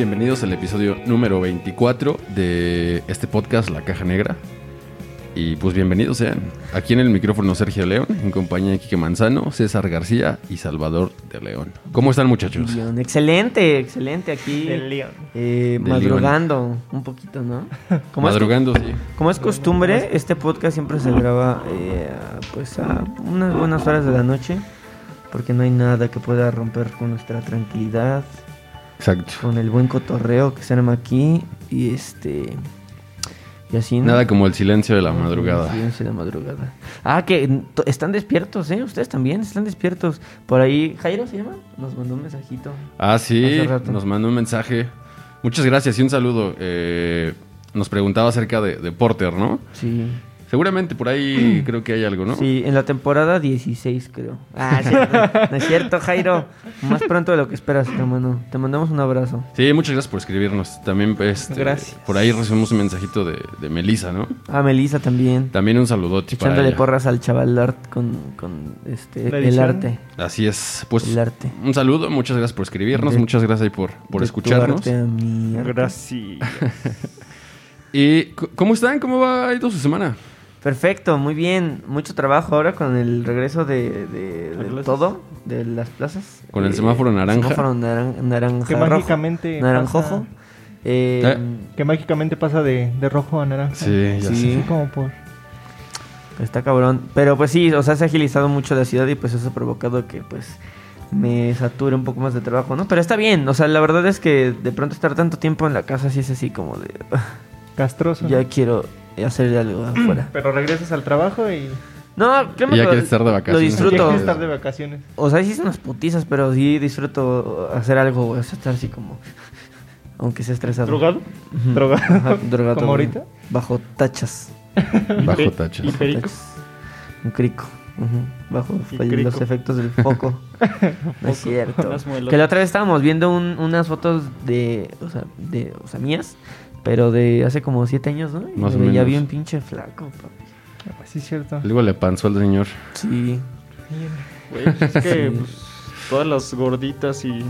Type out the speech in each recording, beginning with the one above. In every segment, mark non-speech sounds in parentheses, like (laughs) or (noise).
Bienvenidos al episodio número 24 de este podcast La Caja Negra. Y pues bienvenidos sean. Aquí en el micrófono Sergio León, en compañía de Quique Manzano, César García y Salvador de León. ¿Cómo están muchachos? León. Excelente, excelente aquí. Del León. eh, Del madrugando un poquito, ¿no? Como es, Madrugando, sí. como es costumbre, este podcast siempre se graba eh, a, pues a unas buenas horas de la noche, porque no hay nada que pueda romper con nuestra tranquilidad, Exacto. con el buen cotorreo que se arma aquí y este y así ¿no? Nada como el silencio de la madrugada. Silencio de madrugada. Ah, que están despiertos, ¿eh? Ustedes también están despiertos. Por ahí, Jairo se llama, nos mandó un mensajito. Ah, sí, nos mandó un mensaje. Muchas gracias y un saludo. Eh, nos preguntaba acerca de, de Porter, ¿no? Sí. Seguramente por ahí (clears throat) creo que hay algo, ¿no? Sí, en la temporada 16, creo. Ah, sí, no, no es cierto, Jairo. Más pronto de lo que esperas, hermano. Te mandamos un abrazo. Sí, muchas gracias por escribirnos. También este, Gracias. por ahí recibimos un mensajito de, de Melissa, ¿no? A Melissa también. También un saludote para Echándole ella. porras al chaval art con, con este, el arte. Así es. Pues El arte. un saludo, muchas gracias por escribirnos, De- muchas gracias ahí por, por De tu escucharnos. arte a mi arte. Gracias. (laughs) ¿Y cómo están? ¿Cómo va ahí toda su semana? Perfecto, muy bien. Mucho trabajo ahora con el regreso de, de- de plazas. todo, de las plazas. Con el semáforo naranja. Semáforo naran- naranja. Que rojo, mágicamente Naranjojo. pasa- Eh, Eh. Que mágicamente pasa de, de rojo a naranja. Sí, ya Sí. sé. Como por... Está cabrón. Pero pues sí, o sea, se ha agilizado mucho la ciudad y pues eso ha provocado que pues me sature un poco más de trabajo, ¿no? Pero está bien, o sea, la verdad es que de pronto estar tanto tiempo en la casa sí es así como de... (laughs) Castroso. ya quiero hacer algo afuera. Pero regresas al trabajo y... No, créeme Y ya que quieres estar de Lo vacaciones. Ya disfruto. estar de vacaciones. O sea, sí son unas putizas, pero sí disfruto hacer algo, güey. O sea, estar así como... Aunque sea estresado. ¿Drogado? ¿Drogado? Ajá, drogado, ¿Como ahorita? Bajo tachas. Bajo tachas. ¿Y perico? Tachas. Un crico. Bajo el- los efectos del (laughs) foco. no es cierto. (laughs) Que la otra vez estábamos viendo un- unas fotos de, o sea, de, o sea, mías, pero de hace como siete años, ¿no? Y Más o me veía bien pinche flaco, papi. Ah, Sí, es cierto. Luego le panzó al señor. Sí. Güey, pues es que Sí. pues, todas las gorditas y,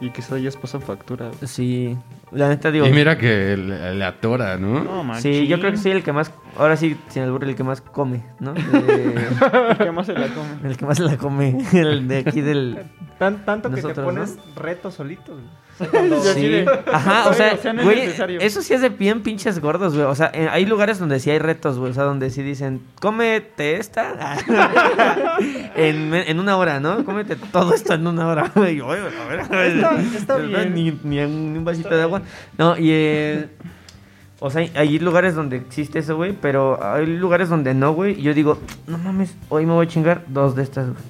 y quesadillas pasan factura. güey. Sí. La neta digo. Y mira que le, le atora, ¿no? No. Sí, yo creo que soy el que más, ahora sí, sin albur, el que más come, ¿no? (laughs) Eh, ¿Qué más se la come? el que más se la come, (laughs) el de aquí del... Tan- tanto que te Nosotros, pones retos solitos. güey. (laughs) O sea, cuando- Sí, de- Ajá, o sea, o no güey, necesario. eso sí es de bien pinches gordos, güey. O sea, eh, hay lugares donde sí hay retos, güey. O sea, donde sí dicen, cómete esta en, en una hora, ¿no? Cómete todo esto en una hora. Y yo, "Oye, a ver, a ver". Está- está bien. Ni, ni un, ni un vasito de agua. No, y... eh, o sea, hay- lugares donde existe eso, güey, pero hay lugares donde no, güey. Y yo digo, no mames, hoy me voy a chingar dos de estas, güey.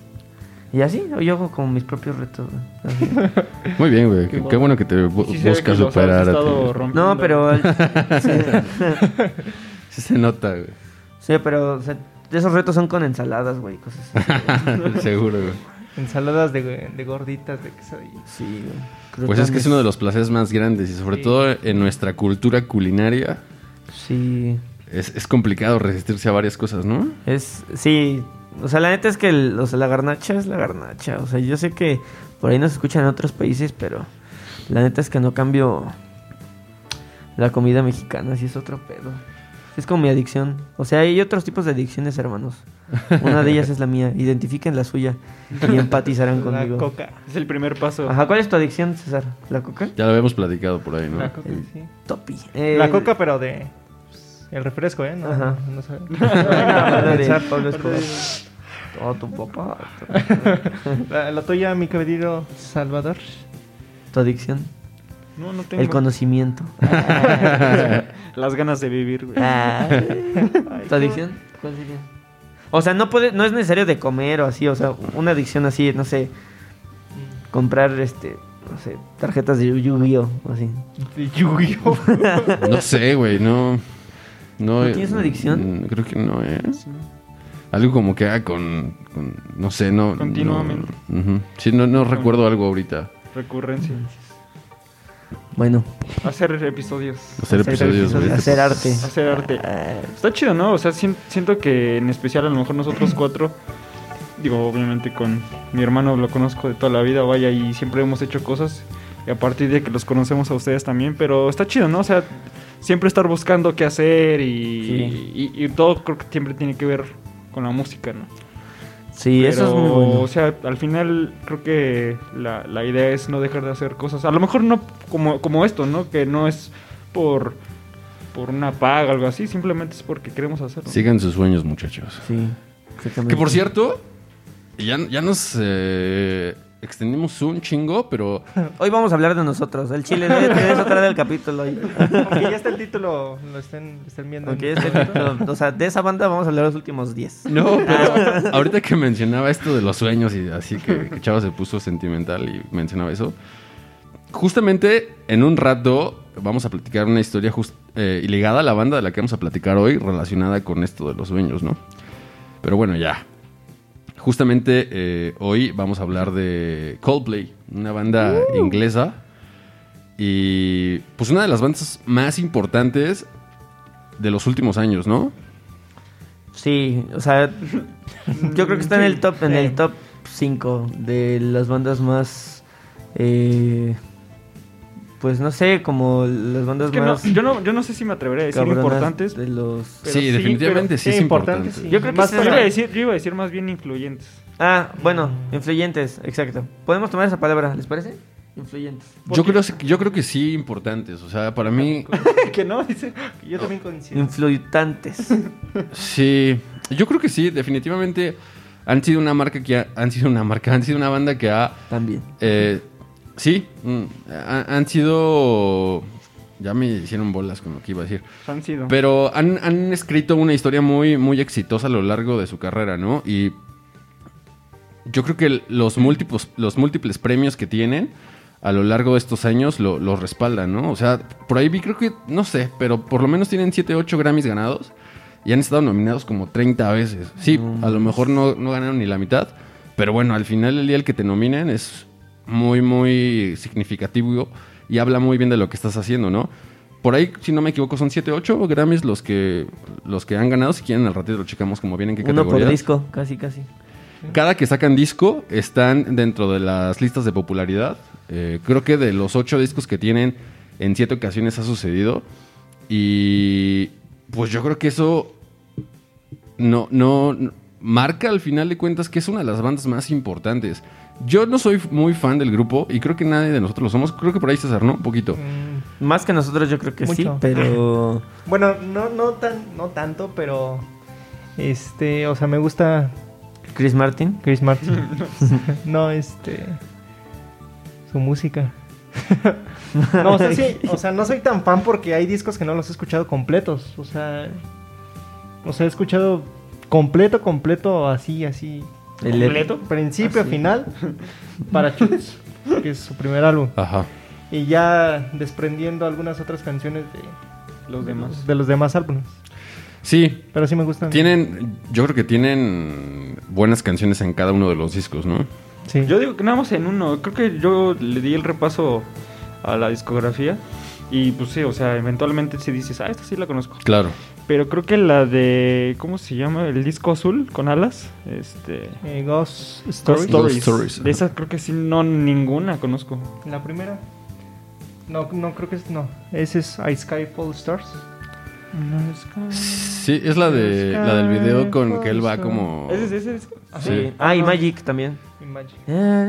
Y así, yo hago como mis propios retos, güey. (laughs) Muy bien, güey. Qué, qué bueno que te bu- Sí buscas superar. No, pero... (laughs) sí. (laughs) Sí se nota, güey. Sí, pero o sea, esos retos son con ensaladas, güey, cosas así. Seguro, güey. Ensaladas de, de gorditas, de quesadillas. Sí, güey. Pues es que es uno de los placeres más grandes y sobre Sí. todo en nuestra cultura culinaria Sí, es, es complicado resistirse a varias cosas, ¿no? es... Sí, o sea, la neta es que el- o sea, la garnacha es la garnacha. O sea, yo sé que por ahí nos escuchan en otros países, pero la neta es que no cambio la comida mexicana, sí es otro pedo. Es como mi adicción. O sea, hay otros tipos de adicciones, hermanos. Una de ellas es la mía. Identifiquen la suya y (laughs) empatizarán La conmigo. coca. Es el primer paso. Ajá, ¿cuál es tu adicción, César? ¿La coca? Ya lo habíamos platicado por ahí, ¿no? La coca, El- sí. Topi. La coca, pero de... pues, El refresco, ¿eh? No, Ajá. no sé. (laughs) (laughs) Pablo Escobar. Oh, tu papá. La, la tuya, mi querido Salvador. Tu adicción. No, no tengo. El conocimiento. (laughs) Las ganas de vivir, güey. Ah. ¿Tu adicción? ¿Cuál sería? O sea, no puede, no es necesario de comer o así, o sea, una adicción así, no sé, comprar este, no sé, tarjetas de Yu-Gi-Oh! así. De Yu-Gi-Oh! (laughs) No sé, güey, no. ¿No, ¿No tienes una adicción? mm, Creo que no, ¿eh? Algo como que haga con, con- No sé, no. Continuamente. no-. Sí, no, no recuerdo algo ahorita. Recurrencia. Bueno, Hacer episodios. Hacer episodios, hacer arte. Hacer arte. Está chido, ¿no? O sea, sien- siento que en especial a lo mejor nosotros cuatro, digo, obviamente con mi hermano lo conozco de toda la vida, vaya, y siempre hemos hecho cosas. Y a partir de que los conocemos a ustedes también, pero está chido, ¿no? O sea, siempre estar buscando qué hacer y, Sí. y, y todo creo que siempre tiene que ver con la música, ¿no? Sí, eso es muy bueno. O sea, al final creo que la, la idea es no dejar de hacer cosas. A lo mejor no como, como esto, ¿no? Que no es por, por una paga o algo así, simplemente es porque queremos hacerlo. Sigan sus sueños, muchachos. Sí, exactamente. Que por cierto, ya, ya nos eh, extendimos un chingo, pero (laughs) Hoy vamos a hablar de nosotros. El chile de, eso trae el capítulo hoy. (laughs) Aunque ya está el título, lo estén, estén viendo. O sea, de esa banda vamos a hablar los últimos 10. No, pero ahorita que mencionaba esto de los sueños y así que, que Chava se puso sentimental y mencionaba eso. Justamente en un rato vamos a platicar una historia just- eh, y ligada a la banda de la que vamos a platicar hoy, relacionada con esto de los sueños, ¿no? Pero bueno, ya. Justamente eh, hoy vamos a hablar de Coldplay, una banda inglesa. Y pues una de las bandas más importantes de los últimos años, ¿no? Sí, o sea, yo creo que está en el top, en el top 5 de las bandas más, eh, pues no sé, como las bandas Es que no, más yo, no, yo no sé si me atrevería a decir importantes. de los. Sí, definitivamente sí es sí, importante. importante, sí. Yo creo que Más sí Yo iba, a decir, yo iba a decir más bien influyentes. Ah, bueno, influyentes, exacto. Podemos tomar esa palabra, ¿les parece? Influyentes. Yo creo, yo creo que sí importantes. O sea, para mí, (laughs) que no, dice. Yo también coincido. Influyentes. (laughs) sí. Yo creo que sí, definitivamente han sido una marca que ha- han sido una marca, han sido una banda que ha También. eh, sí, mm, ha- han sido ya me hicieron bolas con lo que iba a decir. Han sido. Pero han, han escrito una historia muy, muy exitosa a lo largo de su carrera, ¿no? Y yo creo que los múltiples, los múltiples premios que tienen a lo largo de estos años lo, lo respaldan, ¿no? O sea, por ahí vi, creo que, no sé, pero por lo menos tienen 7, 8 Grammys ganados y han estado nominados como 30 veces. Sí, a lo mejor no, no ganaron ni la mitad, pero bueno, al final el día el que te nominen es muy, muy significativo y habla muy bien de lo que estás haciendo, ¿no? Por ahí, si no me equivoco, son 7, 8 Grammys los que, los que han ganado. Si quieren, al ratito lo checamos como vienen, qué Uno por categoría. disco, casi, casi. Cada que sacan disco están dentro de las listas de popularidad. Eh, creo que de los ocho discos que tienen, en siete ocasiones ha sucedido. Y pues yo creo que eso no, no no- marca al final de cuentas que es una de las bandas más importantes. Yo no soy muy fan del grupo y creo que nadie de nosotros lo somos. Creo que por ahí César, ¿no? Un poquito. Mm, Más que nosotros yo creo que sí, pero... (laughs) Bueno, no, no, tan, no tanto, pero. Este, o sea, me gusta Chris Martin. Chris Martin. (laughs) (laughs) no, este. Su música. no, o sea, sí, o sea, no soy tan fan porque hay discos que no los he escuchado completos. O sea. O sea, he escuchado completo, completo, así, así. El- completo, principio Así. final. Para Chutes, que es su primer álbum. Ajá. Y ya desprendiendo algunas otras canciones de, Los demás. de los demás álbumes. Sí, Pero sí me gustan. tienen, yo creo que tienen buenas canciones en cada uno de los discos, ¿no? Sí. Yo digo que nada más en uno. Creo que yo le di el repaso a la discografía. Y pues sí, o sea, eventualmente si dices, ah, esta sí la conozco. Claro. Pero creo que la de. ¿Cómo se llama? El disco azul con alas. Este. Eh, Ghost Stories. Ghost Stories, De esas creo que sí, no, ninguna conozco. La primera. No, no creo que es. No. Ese es I Sky Fall Stars. Sí, es la de la del video con que él va como ¿Ese es ese? es? Sí. Ah, y Magic también.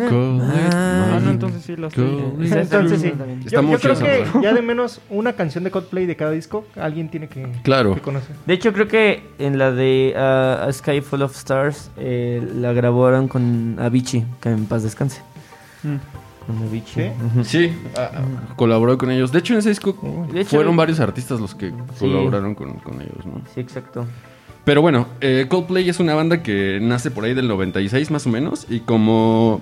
Cold with Ah, no, entonces sí esa- Entonces sí. Yo, creo que ya de menos una canción de Coldplay de cada disco, alguien tiene que, Claro. que conocer. De hecho, creo que en la de uh, A Sky Full of Stars eh, la grabaron con Avicii, que en paz descanse. Mm. Con Avicii. ¿Sí? Sí, ah, ah, colaboró con ellos. De hecho, en ese disco De hecho, fueron varios artistas los que Sí. colaboraron con, con ellos, ¿no? Sí, exacto. Pero bueno, eh, Coldplay es una banda que nace por ahí del 96 más o menos y como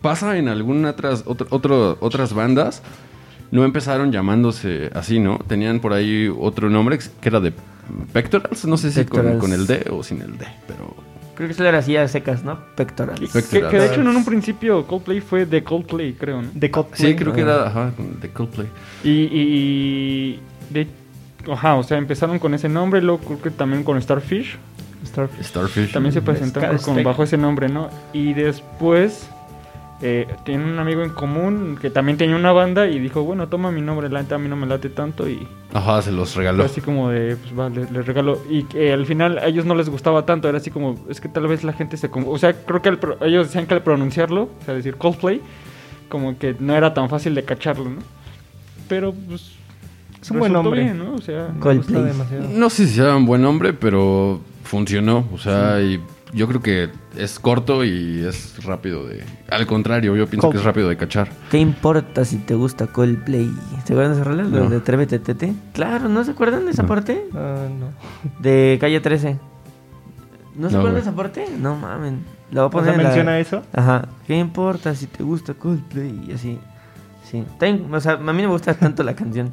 pasa en algunas otras, otro- otro- otras bandas, no empezaron llamándose así, ¿no? Tenían por ahí otro nombre que era de Pectorals, no sé si con, el D o sin el D, pero... Creo que eso era así a secas, ¿no? Que, Pectorals. que de hecho en un principio Coldplay fue de Coldplay, creo, ¿no? De Coldplay. Sí, creo que era ajá, con- de Coldplay. Y, y de, ajá, o sea, empezaron con ese nombre, luego creo que también con Starfish. Starfish. Starfish. También se presentaron con, bajo ese nombre, ¿no? Y después eh, tienen un amigo en común que también tenía una banda y dijo, bueno, toma mi nombre, la a mí no me late tanto y Ajá, se los regaló. así como de, pues va, les, les regalo. Y que al final a ellos no les gustaba tanto, era así como, es que tal vez la gente se... O sea, creo que al pro- ellos decían que al pronunciarlo, o sea, decir Coldplay, como que no era tan fácil de cacharlo, ¿no? Pero pues... Es un buen bien, ¿no? O sea... Me Coldplay. gusta demasiado. No sé si sea un buen nombre, pero funcionó. O sea, y yo creo que es corto y es rápido de... Al contrario, yo pienso que es rápido de cachar. ¿Qué importa si te gusta Coldplay? ¿Se acuerdan de esa rola? Lo No. de Atrévete Tete. Claro, ¿no se acuerdan de esa No. parte? Ah, no. (laughs) De Calle 13. ¿No se No, acuerdan de esa parte? No mamen. La voy a O poner sea, en la- menciona eso. Ajá. ¿Qué importa si te gusta Coldplay? Y así. Sí. Ten- o sea, a mí no me gusta tanto la canción.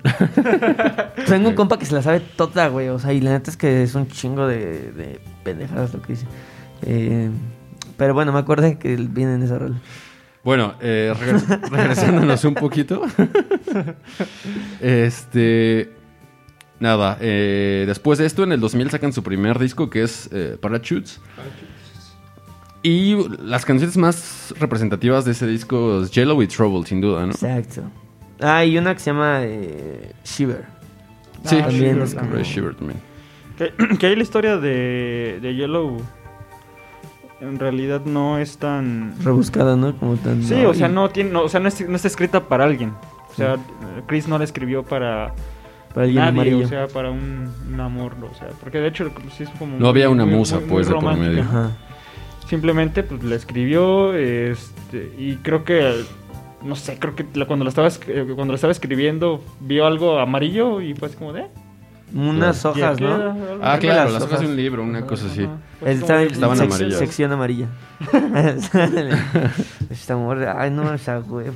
(laughs) Tengo un compa que se la sabe toda, güey. O sea, y la neta es que es un chingo de, de pendejadas lo que dice. Eh, pero bueno, me acordé que viene en esa rola. Bueno, eh, regres- (laughs) regresándonos un poquito. este. Nada, eh, después de esto, en el 2000 sacan su primer disco que es eh, Parachutes. Y las canciones más representativas de ese disco es Yellow y Trouble, sin duda, ¿no? Exacto. Ah, y una que se llama eh, Shiver. Sí, Ah, también Shiver es como- Red Shiver también. Que, (clears throat) que ahí la historia de, de Yellow en realidad no es tan... Rebuscada, ¿no? Como tan. Sí, o sea, no, tiene, no, o sea, no, es- no está escrita para alguien. O sea, Chris no la escribió para Para alguien nadie, amarillo. o sea, para un, un amor, o sea, porque de hecho sí es como... No había una muy- musa, muy- muy pues, de por medio. Ajá. Simplemente, pues, la escribió, este, y creo que, no sé, creo que cuando la estaba, eh, cuando la estaba escribiendo vio algo amarillo y fue así como de... Unas hojas. ¿no? Ah, claro, las las hojas de un libro, una cosa así. Está de- Estaban sec- amarillas. sección amarilla. (laughs) (laughs) Esta mujer, ay, no, esa huevo.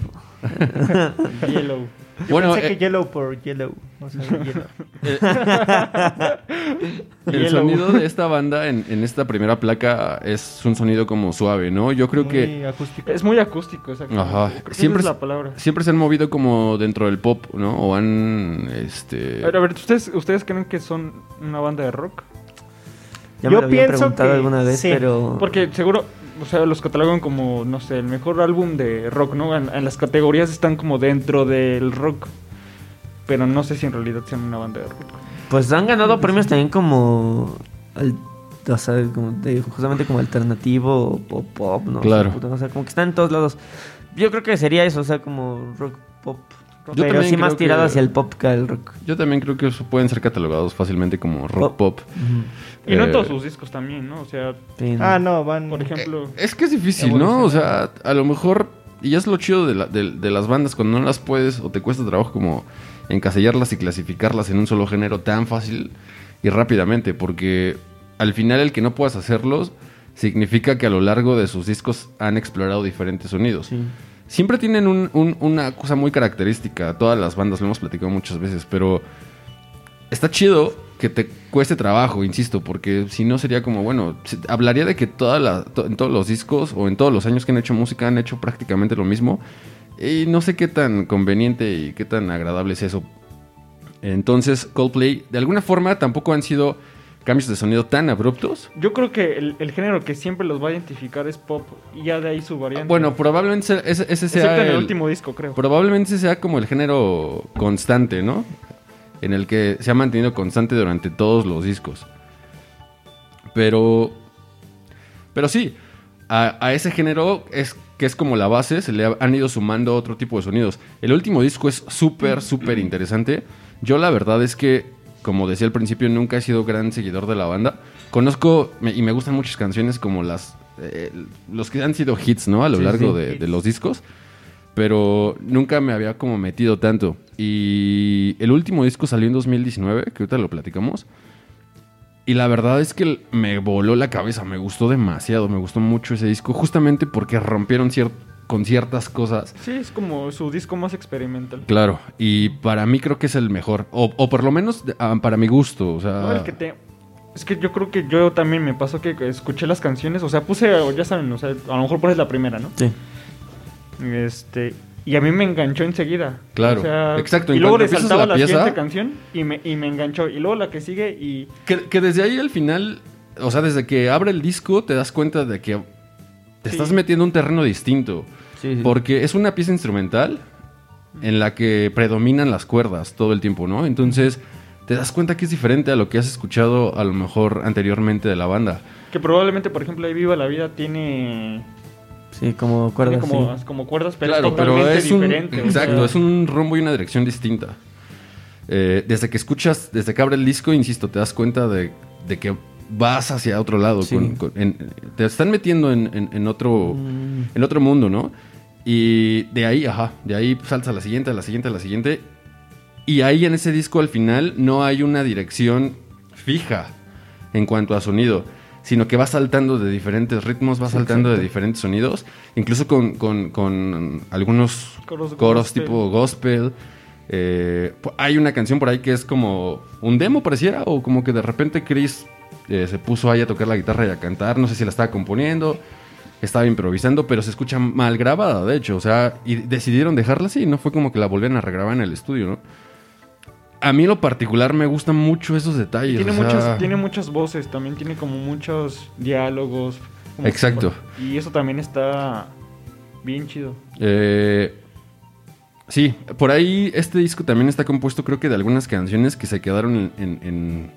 Yellow. Yo Bueno, pensé eh, que Yellow por Yellow. O sea, (laughs) Yellow. El Yellow. sonido de esta banda en, en esta primera placa es un sonido como suave, ¿no? Yo creo Muy que acústico. Es muy acústico, exacto. Ajá. Siempre es la palabra. siempre se han movido como dentro del pop, ¿no? O han, este... A ver, a ver, ¿ustedes, ¿ustedes creen que son una banda de rock? Ya Yo me lo habían pienso preguntado que alguna vez, sí, pero. Porque seguro, o sea, los catalogan como, no sé, el mejor álbum de rock, ¿no? En, en las categorías están como dentro del rock. Pero no sé si en realidad sean una banda de rock. Pues han ganado premios también como. al- o sea, como de- justamente como alternativo o pop, ¿no? Claro. O sea, puta, o sea, como que están en todos lados. Yo creo que sería eso, o sea, como rock pop. Yo pero también sí más tirado que- hacia el pop que al rock. Yo también creo que eso pueden ser catalogados fácilmente como rock pop. Y no en Eh, todos sus discos también, ¿no? O sea, Sí, no. Ah, no, van. por ejemplo... Eh, Es que es difícil, ¿no? O sea, a lo mejor... Y es lo chido de, la- de- de las bandas cuando no las puedes o te cuesta trabajo como encasillarlas y clasificarlas en un solo género tan fácil y rápidamente. Porque al final el que no puedas hacerlos significa que a lo largo de sus discos han explorado diferentes sonidos. Sí. Siempre tienen un- un- una cosa muy característica, todas las bandas, lo hemos platicado muchas veces, pero está chido que te cueste trabajo, insisto, porque si no sería como, bueno, hablaría de que en todos los discos o en todos los años que han hecho música han hecho prácticamente lo mismo, y no sé qué tan conveniente y qué tan agradable es eso. Entonces, Coldplay, de alguna forma, tampoco han sido cambios de sonido tan abruptos. Yo creo que el, el género que siempre los va a identificar es pop. Y ya de ahí su variante. Bueno, probablemente se- ese, ese sea Excepto en el, el- último disco, creo. Probablemente sea como el género constante, ¿no? En el que se ha mantenido constante durante todos los discos. Pero. Pero sí, a, a ese género es que es como la base, se le han ido sumando otro tipo de sonidos. El último disco es súper, súper interesante. Yo la verdad es que, como decía al principio, nunca he sido gran seguidor de la banda. Conozco me- y me gustan muchas canciones como las... eh, los que han sido hits, ¿no? A lo Sí, largo sí, de, los discos. Pero nunca me había como metido tanto. Y el último disco salió en 2019, que ahorita lo platicamos. Y la verdad es que me voló la cabeza, me gustó demasiado, me gustó mucho ese disco, justamente porque rompieron cier- con ciertas cosas. Sí, es como su disco más experimental. Claro, y para mí creo que es el mejor, o, o por lo menos ah, para mi gusto, o sea... No, el que te... Es que yo creo que yo también me pasó que escuché las canciones, o sea, puse, ya saben, o sea, a lo mejor pones la primera, ¿no? Sí. Este, y a mí me enganchó enseguida. Claro, O sea, exacto, Y luego le saltaba la la, pieza- siguiente canción y me, y me enganchó. Y luego la que sigue y... Que, que desde ahí al final, o sea, desde que abre el disco te das cuenta de que te Sí. estás metiendo en un terreno distinto. Sí, sí. Porque es una pieza instrumental en la que predominan las cuerdas todo el tiempo, ¿no? Entonces te das cuenta que es diferente a lo que has escuchado a lo mejor anteriormente de la banda. Que probablemente, por ejemplo, ahí Viva la Vida tiene... Sí, como cuerdas, tiene como, sí. como cuerdas, pero claro, es pero totalmente es un diferente. o exacto, sea, es un rumbo y una dirección distinta. Eh, desde que escuchas, desde que abre el disco, insisto, te das cuenta de, de que vas hacia otro lado. Sí. con- con- en- te están metiendo en, en- en otro, Mm, en otro mundo, ¿no? Y de ahí, ajá, de ahí saltas a la siguiente, a la siguiente, a la siguiente. Y ahí en ese disco al final no hay una dirección fija en cuanto a sonido, sino que va saltando de diferentes ritmos, va saltando de diferentes sonidos, incluso con, con- con algunos Coros coros, gospel. tipo gospel. Eh, hay una canción por ahí que es como un demo, pareciera, o como que de repente Chris eh, se puso ahí a tocar la guitarra y a cantar, no sé si la estaba componiendo, estaba improvisando, pero se escucha mal grabada, de hecho, o sea, y decidieron dejarla así, no fue como que la volvieran a regrabar en el estudio, ¿no? A mí lo particular me gustan mucho esos y detalles. tiene, o sea, muchas, tiene muchas voces, también tiene como muchos diálogos. como- Exacto. Y eso también está bien chido. Eh, sí, por ahí este disco también está compuesto creo que de algunas canciones que se quedaron en, en- en-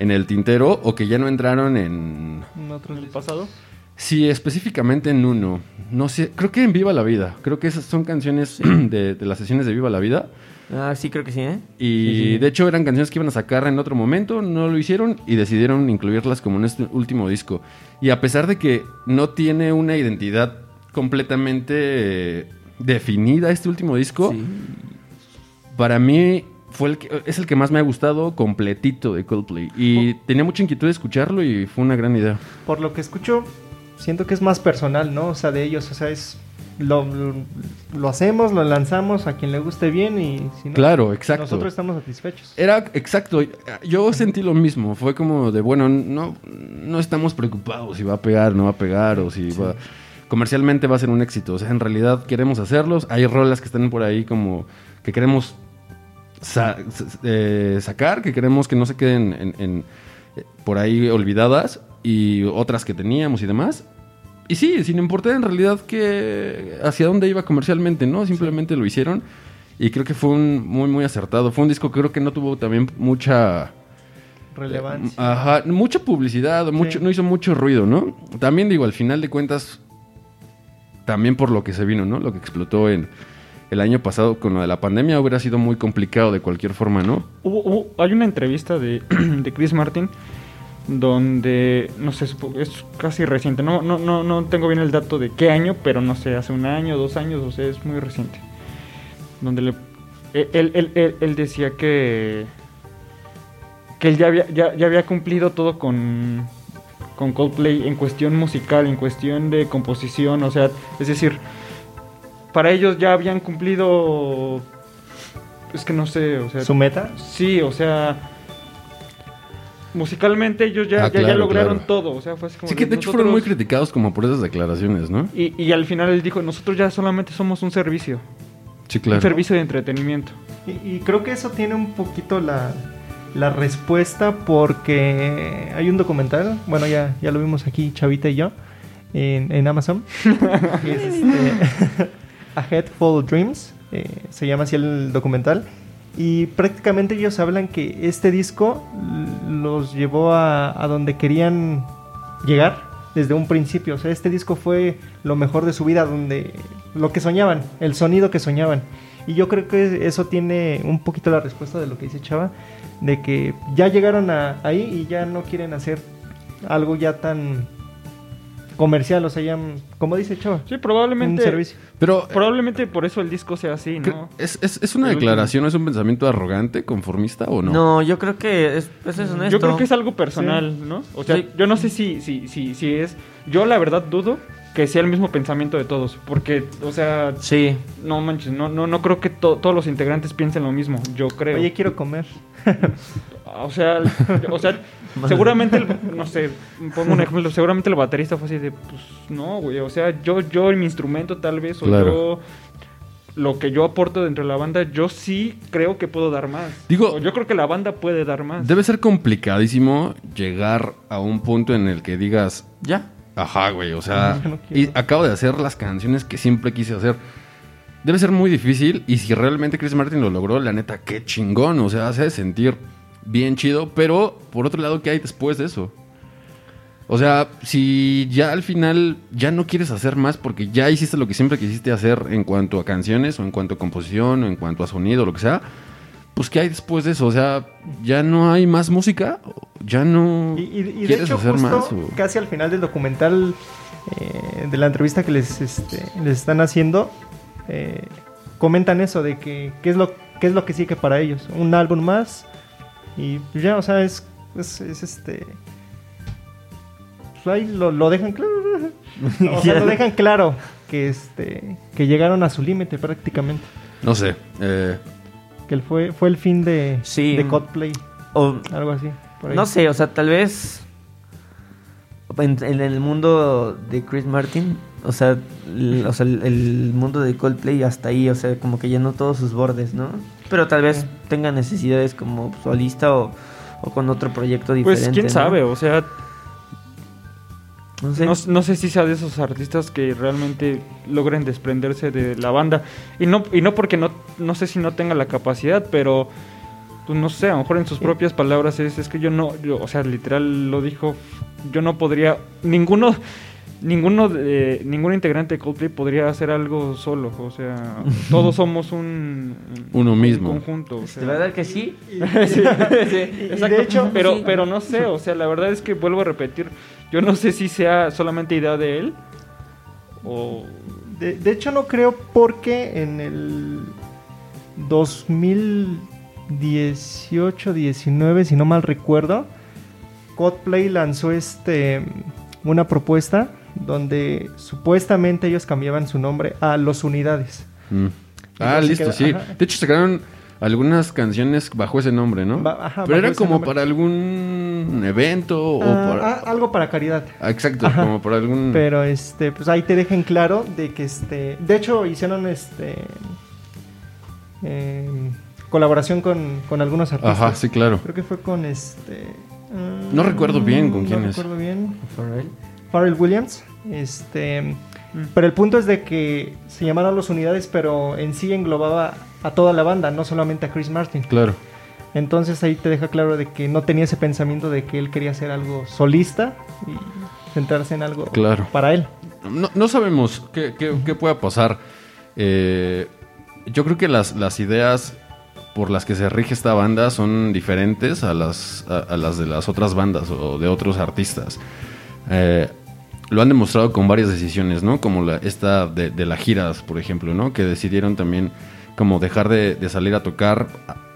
en el tintero o que ya no entraron en... En otros ¿El discos. pasado? Sí, específicamente en uno. No sé, creo que en Viva la Vida. Creo que esas son canciones (clears throat) de, de las sesiones de Viva la Vida. Ah, sí, creo que sí, ¿eh? Y Sí, sí. de hecho eran canciones que iban a sacar en otro momento, no lo hicieron y decidieron incluirlas como en este último disco. Y a pesar de que no tiene una identidad completamente eh, definida este último disco, Sí. para mí fue el que, es el que más me ha gustado completito de Coldplay. Y tenía mucha inquietud de escucharlo y fue una gran idea. Por lo que escucho, siento que es más personal, ¿no? O sea, de ellos, o sea, es... Lo, lo hacemos, lo lanzamos a quien le guste bien y si no, Claro, exacto. nosotros estamos satisfechos. Era exacto, yo sentí lo mismo, fue como de, bueno, no, no estamos preocupados si va a pegar, no va a pegar, o si va, comercialmente va a ser un éxito, o sea, en realidad queremos hacerlos, hay rolas que están por ahí como que queremos sa- eh, sacar, que queremos que no se queden en- en- eh, por ahí olvidadas, y otras que teníamos y demás. Y sí, sin importar en realidad que hacia dónde iba comercialmente, ¿no? Simplemente lo hicieron. Y creo que fue un muy, muy acertado. Fue un disco que creo que no tuvo también mucha... Relevancia. Ajá, mucha publicidad, mucho, no hizo mucho ruido, ¿no? También digo, al final de cuentas, también por lo que se vino, ¿no? Lo que explotó en el año pasado con lo de la pandemia hubiera sido muy complicado de cualquier forma, ¿no? Hubo- hubo- hay una entrevista de, (clears throat) de Chris Martin donde, no sé, es casi reciente. No, no, no, no tengo bien el dato de qué año, pero no sé, hace un año, dos años, o sea, es muy reciente. Donde le, él, él- él- él decía que, que él ya había, ya, ya había cumplido todo con, con Coldplay en cuestión musical, en cuestión de composición, o sea, es decir, para ellos ya habían cumplido, es que no sé, o sea, Su meta, Sí, o sea. Musicalmente ellos ya, Ah, ya, ya lograron claro. todo. O sea, fue así como. Sí que de hecho fueron muy criticados como por esas declaraciones, ¿no? Y, y al final él dijo: Nosotros ya solamente somos un servicio. Sí, Un claro. servicio de entretenimiento. Y, y creo que eso tiene un poquito la, la respuesta porque hay un documental, bueno, ya, ya lo vimos aquí, Chavita y yo, en, en Amazon. que (laughs) es este, (laughs) A Head Full Dreams, eh, se llama así el documental. Y prácticamente ellos hablan que este disco los llevó a, a donde querían llegar desde un principio. O sea, este disco fue lo mejor de su vida, donde lo que soñaban, el sonido que soñaban. Y yo creo que eso tiene un poquito la respuesta de lo que dice Chava, de que ya llegaron a, ahí y ya no quieren hacer algo ya tan comercial, o sea, ya, como dice Chava, Sí, un probablemente. servicio. Pero Probablemente por eso el disco sea así, ¿no? ¿es, es, es una El último. declaración, es un pensamiento arrogante, conformista o no? No, yo creo que es, eso es honesto. Yo creo que es algo personal, ¿no? O sea, Sí. yo no sé si, si, si, si es. Yo la verdad dudo que sea el mismo pensamiento de todos. Porque, o sea, Sí. no manches, no, no, no creo que to- todos los integrantes piensen lo mismo. Yo creo. Oye, quiero comer. (laughs) O sea, o sea, (laughs) seguramente, el- no sé, pongo un ejemplo, seguramente el baterista fue así de, pues no, güey, o sea, yo, yo en mi instrumento tal vez, o Claro. yo, lo que yo aporto dentro de la banda, yo sí creo que puedo dar más. Digo- O yo creo que la banda puede dar más. Debe ser complicadísimo llegar a un punto en el que digas, Ya. ajá, güey, o sea, (laughs) No y acabo de hacer las canciones que siempre quise hacer. Debe ser muy difícil y si realmente Chris Martin lo logró, la neta, qué chingón, o sea, hace sentir bien chido, pero por otro lado, ¿qué hay después de eso? O sea, si ya al final ya no quieres hacer más porque ya hiciste lo que siempre quisiste hacer en cuanto a canciones o en cuanto a composición o en cuanto a sonido, lo que sea, pues ¿qué hay después de eso? O sea, ya no hay más música, ya no Y, y- y de quieres hecho, hacer justo más. o- casi al final del documental, eh, de la entrevista que les, este, les están haciendo, eh, comentan eso de que qué es lo qué es lo que sigue para ellos. Un álbum más y pues ya, o sea, es, es, es este... pues ahí lo, lo dejan claro. (laughs) O sea, lo dejan claro que, este, que llegaron a su límite prácticamente. No sé. eh, Que fue, fue el fin de, Sí. de Coldplay, O, algo así. por ahí. no sé, o sea, tal vez en, en el mundo de Chris Martin, o sea, el, o sea, el, el mundo de Coldplay hasta ahí, o sea, como que llenó todos sus bordes, ¿no? Pero tal vez tenga necesidades como solista o, o con otro proyecto diferente. Pues quién ¿no? sabe, o sea, No sé. no, no sé si sea de esos artistas que realmente logren desprenderse de la banda. Y no, y no porque no, no sé si no tenga la capacidad, pero pues no sé, a lo mejor en sus propias palabras es, es que yo no, yo, o sea, literal lo dijo, yo no podría, ninguno, ninguno de, ningún integrante de Coldplay podría hacer algo solo, o sea, todos (laughs) somos un, Uno un mismo. conjunto. o sea. ¿De verdad que sí? (laughs) Sí, (laughs) sí, exacto. de hecho- pero, Sí. pero no sé, o sea, la verdad es que vuelvo a repetir, yo no sé si sea solamente idea de él o De, de hecho no creo porque en el 2018-19, si no mal recuerdo, Coldplay lanzó este una propuesta donde supuestamente ellos cambiaban su nombre a Los Unidades. mm. Ah, listo, sí. ajá. De hecho, sacaron algunas canciones bajo ese nombre, ¿no? Ajá, Pero era como nombre. para algún evento o Ah, para... ah, algo para caridad. Ah, exacto, Ajá. como para algún... Pero este, pues ahí te dejan claro de que este. De hecho, hicieron este. em, colaboración con, con algunos artistas. Ajá, sí, claro. Creo que fue con este. mm, No recuerdo bien con quién no es. recuerdo bien. Pharrell. Pharrell Williams. Este. Pero el punto es de que se llamaron los unidades, pero en sí englobaba a toda la banda, no solamente a Chris Martin. Claro. Entonces ahí te deja claro de que no tenía ese pensamiento de que él quería hacer algo solista y centrarse en algo Claro. para él. No, no sabemos qué, qué- qué pueda pasar. Eh, yo creo que las, las ideas por las que se rige esta banda son diferentes a las, a, a las de las otras bandas o de otros artistas. Eh, lo han demostrado con varias decisiones, ¿no? Como la, esta de, de las giras, por ejemplo, ¿no? Que decidieron también como dejar de, de salir a tocar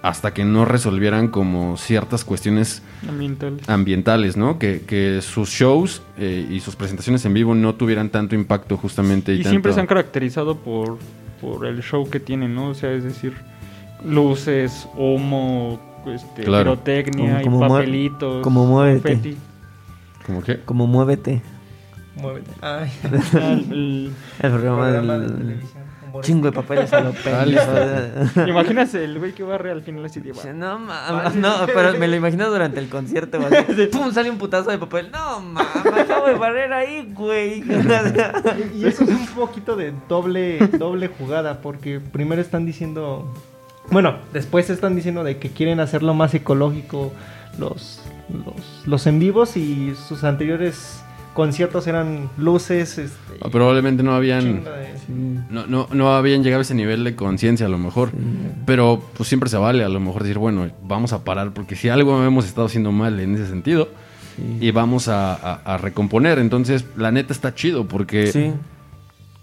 hasta que no resolvieran como ciertas cuestiones ambientales. ambientales, ¿no? Que, que sus shows eh, y sus presentaciones en vivo no tuvieran tanto impacto justamente. Y, Y siempre se han caracterizado por, por el show que tienen, ¿no? O sea, es decir, luces, humo, este, Claro. pirotecnia Como- y papelitos. como muévete. confeti. ¿Cómo qué? Como Muévete. Muévete. Ay. El- (laughs) El programa Programa de del televisión. humorista. chingo de papeles a lo pendejo. Imagínate el güey que barre al final así de No mames, no, pero me lo imagino durante el concierto, güey. (laughs) Pum, sale un putazo de papel. No mames, acabo de barrer ahí, güey. (laughs) Y, y eso es un poquito de doble, doble jugada, porque primero están diciendo, bueno, después están diciendo de que quieren hacerlo más ecológico los, los, los en vivos y sus anteriores conciertos eran luces, este, Ah, Probablemente no habían... No, no, no habían llegado a ese nivel de conciencia a lo mejor. Pero pues siempre se vale a lo mejor decir, bueno, vamos a parar porque si algo hemos estado haciendo mal en ese sentido y vamos a, a- a recomponer. Entonces, la neta está chido porque Sí.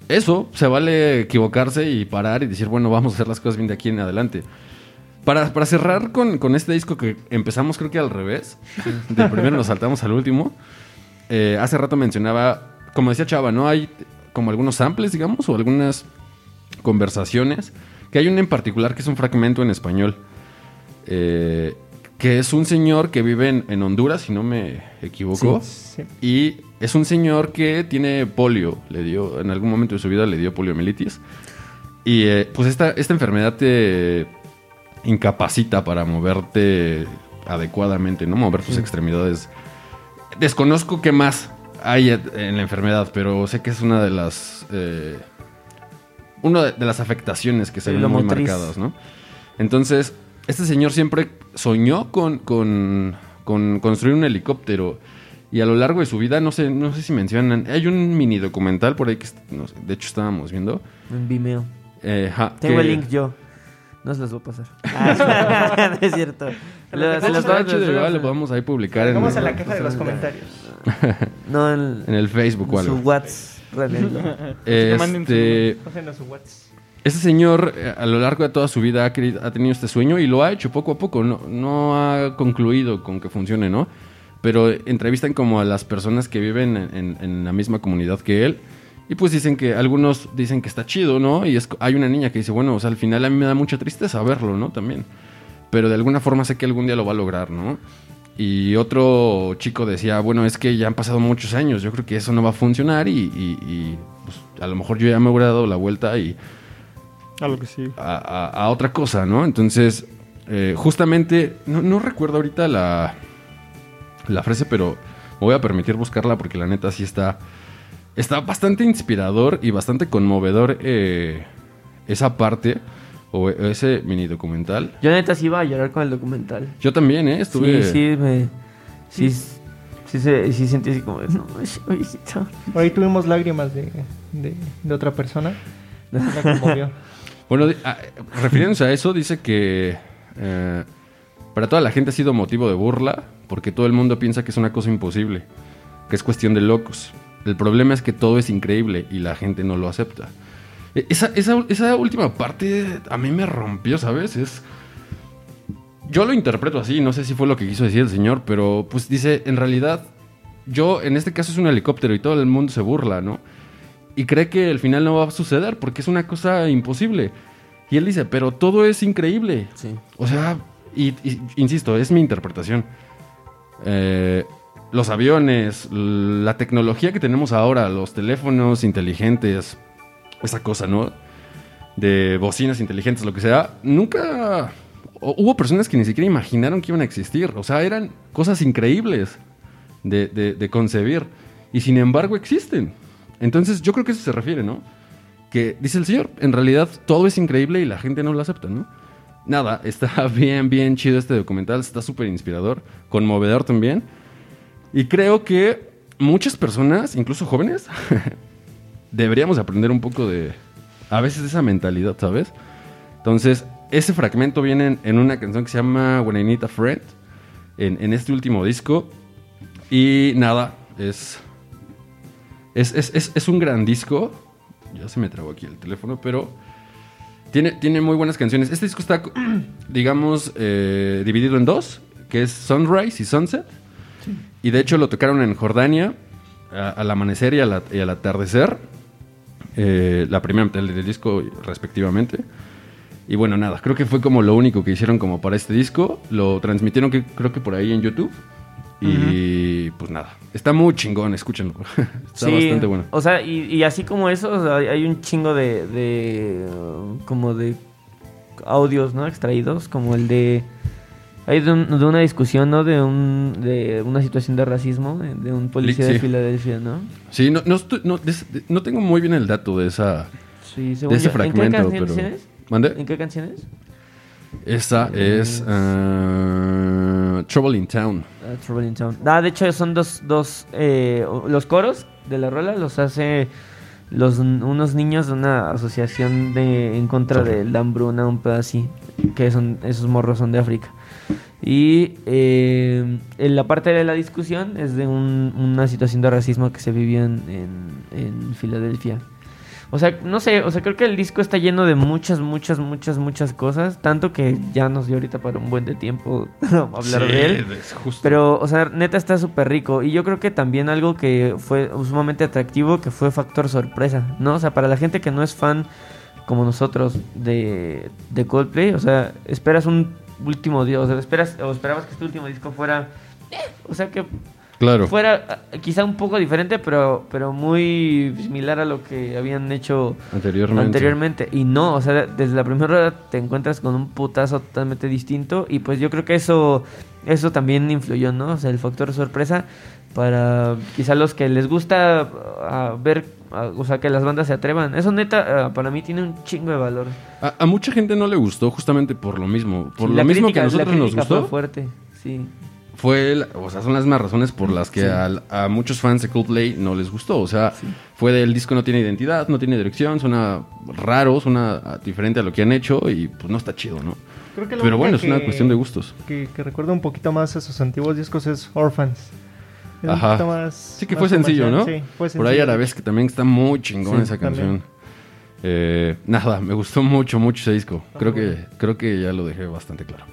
eso, se vale equivocarse y parar y decir, bueno, vamos a hacer las cosas bien de aquí en adelante. Para, para cerrar con, con este disco que empezamos creo que al revés, del primero nos saltamos al último, eh, hace rato mencionaba, como decía Chava, ¿no? Hay como algunos samples, digamos, o algunas conversaciones, que hay una en particular que es un fragmento en español, eh, que es un señor que vive en, en Honduras, si no me equivoco. Sí. Y es un señor que tiene polio, le dio, en algún momento de su vida le dio poliomielitis. Y eh, pues esta, esta enfermedad te incapacita para moverte adecuadamente, ¿no? Mover tus extremidades. Desconozco qué más hay en la enfermedad, pero sé que es una de las... eh, una de, las afectaciones que se ven muy motriz. marcadas, ¿no? Entonces, este señor siempre soñó con, con, con construir un helicóptero. Y a lo largo de su vida, no sé, no sé si mencionan, hay un mini documental por ahí que no sé, de hecho estábamos viendo. En Vimeo. eh, ja, Tengo que- el link yo. No se los voy a pasar. (laughs) Ah, no es cierto. Lo- se los Está chido, igual lo podemos ahí publicar en, Vamos a la caja de los comentarios. (laughs) No, en, en el Facebook o su algo. Su (laughs) Este, WhatsApp. Este señor eh, a lo largo de toda su vida ha, querido- ha tenido este sueño y lo ha hecho poco a poco. No, no ha concluido con que funcione, ¿no? Pero entrevistan como a las personas que viven en, en- en la misma comunidad que él. Y pues dicen que algunos dicen que está chido, ¿no? Y es, hay una niña que dice, bueno, o sea, al final a mí me da mucha tristeza verlo, ¿no? También. Pero de alguna forma sé que algún día lo va a lograr, ¿no? Y otro chico decía, bueno, es que ya han pasado muchos años, yo creo que eso no va a funcionar y, y- y, pues, a lo mejor yo ya me hubiera dado la vuelta y A lo que sí. a, a- a otra cosa, ¿no? Entonces, eh, justamente, no, no recuerdo ahorita la, la frase, pero me voy a permitir buscarla porque la neta sí está, está bastante inspirador y bastante conmovedor eh, esa parte o ese mini documental. Yo neta sí iba a llorar con el documental. Yo también, ¿eh? Estuve... Sí, sí, me... Sí, sí, se- sí sentí así como... No, (laughs) viejito. Por ahí tuvimos lágrimas de, de, de otra persona. (laughs) La. Bueno, di- ah, refiriéndose a eso, dice que eh, para toda la gente ha sido motivo de burla porque todo el mundo piensa que es una cosa imposible, que es cuestión de locos. El problema es que todo es increíble y la gente no lo acepta. Esa, esa- esa última parte a mí me rompió, ¿sabes? Es... Yo lo interpreto así, no sé si fue lo que quiso decir el señor, pero pues dice, en realidad, yo en este caso es un helicóptero y todo el mundo se burla, ¿no? y cree que el final no va a suceder porque es una cosa imposible. Y él dice, pero todo es increíble. Sí. O sea, y, y- insisto, es mi interpretación. Eh, los aviones, la tecnología que tenemos ahora, los teléfonos inteligentes, esa cosa, ¿no? De bocinas inteligentes, lo que sea, nunca... Hubo personas que ni siquiera imaginaron que iban a existir. O sea, eran cosas increíbles de, de- de concebir. Y sin embargo existen. Entonces yo creo que eso se refiere, ¿no? Que dice el señor, en realidad todo es increíble y la gente no lo acepta, ¿no? Nada, (laughs) está bien, bien chido este documental, está súper inspirador, conmovedor también. Y creo que muchas personas, incluso jóvenes, (laughs) deberíamos aprender un poco de, a veces, de esa mentalidad, ¿sabes? Entonces, ese fragmento viene en, en una canción que se llama When I Need a Friend, en, en este último disco. Y nada, es, es, es, es, es un gran disco. Ya se me trabó aquí el teléfono, pero tiene, tiene muy buenas canciones. Este disco está, (clears throat) digamos, eh, dividido en dos, que es Sunrise y Sunset. Y de hecho lo tocaron en Jordania a- al amanecer y, a la- y al atardecer. Eh, la primera mitad del disco respectivamente. Y bueno, nada, creo que fue como lo único que hicieron como para este disco. Lo transmitieron que, creo que por ahí en YouTube. Y pues nada, está muy chingón, escúchenlo. (laughs) está Sí, bastante bueno. O sea, y, y así como eso, o sea, hay- un chingo de, de como de audios, ¿no? Extraídos, como el de hay de, un- de una discusión, ¿no? De un de una situación de racismo de, de un policía Sí. de Filadelfia, ¿no? Sí, no, no, tengo muy bien el dato de esa Sí, según de ese yo. fragmento, ¿En qué pero. ¿En qué canciones? Esa es. ah, Trouble in Town. Uh, Trouble in Town. Ah, de hecho son dos, dos eh, los coros de la rola los hace los unos niños de una asociación de en contra de la hambruna, un pedazo así, que son esos morros son de África. Y eh, en la parte de la discusión es de un- una situación de racismo que se vivió en, en- en Filadelfia. O sea, no sé, o sea, creo que el disco está lleno de muchas, muchas, muchas, muchas cosas. Tanto que ya nos dio ahorita para un buen de tiempo (laughs) hablar Sí, de él. justo. Pero, o sea, neta está súper rico. Y yo creo que también algo que fue sumamente atractivo, que fue factor sorpresa, ¿no? O sea, para la gente que no es fan como nosotros de, de Coldplay, o sea, esperas un último día, o sea, esperas, o esperabas que este último disco fuera, eh, o sea, que claro. fuera ah, quizá un poco diferente, pero, pero muy similar a lo que habían hecho Anteriormente. anteriormente. Y no, o sea, desde la primera hora te encuentras con un putazo totalmente distinto. Y pues yo creo que eso, eso también influyó, ¿no? O sea, el factor sorpresa para quizá los que les gusta ah, ver, o sea, que las bandas se atrevan. Eso neta, ah, para mí tiene un chingo de valor. A, a mucha gente no le gustó justamente por lo mismo. Por Sí, lo mismo crítica- que a nosotros la nos crítica gustó. Fue fuerte, sí. fue, la- o sea, son las mismas razones por las que Sí. a, muchos fans de Coldplay no les gustó. O sea, fue del disco no tiene identidad, no tiene dirección, suena raro, suena ah, diferente a lo que han hecho y pues no está chido, ¿no? Creo que Pero bueno, es única una que- cuestión de gustos. Que, que recuerda un poquito más a sus antiguos discos es Orphans. Un Ajá. poquito más- Sí que más fue sencillo, ¿no? Sí, fue Por ahí sencillo. Arabesque también está muy chingón Sí, esa canción. Eh, nada, me gustó mucho, mucho ese disco. Creo que, creo que ya lo dejé bastante claro.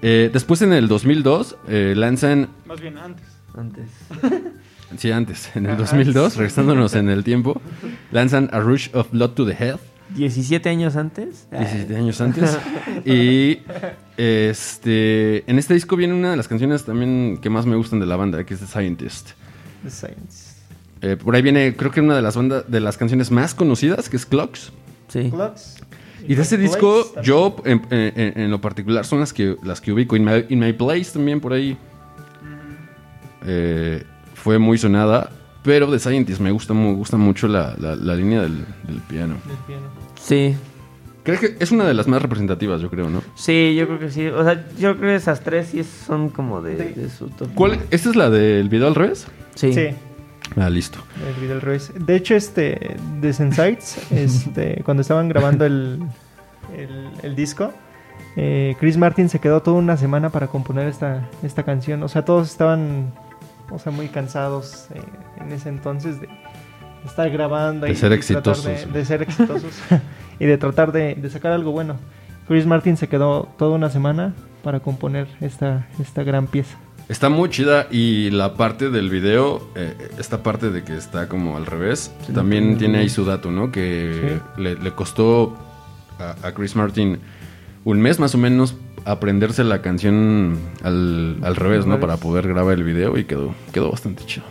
Eh, después en el 2002 eh, lanzan Más bien antes. Antes. (laughs) Sí, antes, en el 2002, (laughs) regresándonos en el tiempo, lanzan A Rush of Blood to the Head, 17 años antes. 17 años antes. (laughs) Y este, en este disco viene una de las canciones también que más me gustan de la banda, que es The Scientist. The Saints. Eh, por ahí viene, creo que una de las bandas, de las canciones más conocidas, que es Clocks. Sí. Clocks. Y de ese disco, también. yo en, en- en lo particular son las que, las que ubico. In My, In My Place también por ahí eh, fue muy sonada. Pero The Scientist me gusta, mu- gusta mucho la, la- la línea del, del piano. Del piano. Sí. Creo que es una de las más representativas, yo creo, ¿no? Sí, yo creo que sí. O sea, yo creo que esas tres sí son como de, de su top. ¿Cuál? ¿Esta es la del video al revés? Sí. Sí. Ah, listo. El video al revés. De hecho, este, The Sensites, (laughs) este, cuando estaban grabando el, el, el disco, eh, Chris Martin se quedó toda una semana para componer esta, esta canción. O sea, todos estaban, o sea, muy cansados eh, en ese entonces de estar grabando De y ser y exitosos. De, de ser exitosos (laughs) y de tratar de, de sacar algo bueno. Chris Martin se quedó toda una semana para componer esta, esta gran pieza. Está muy chida y la parte del video, eh, esta parte de que está como al revés, también tiene ahí su dato, ¿no? Que le, le costó a, a Chris Martin un mes más o menos aprenderse la canción al, al revés, ¿no? Para poder grabar el video y quedó, quedó bastante chido.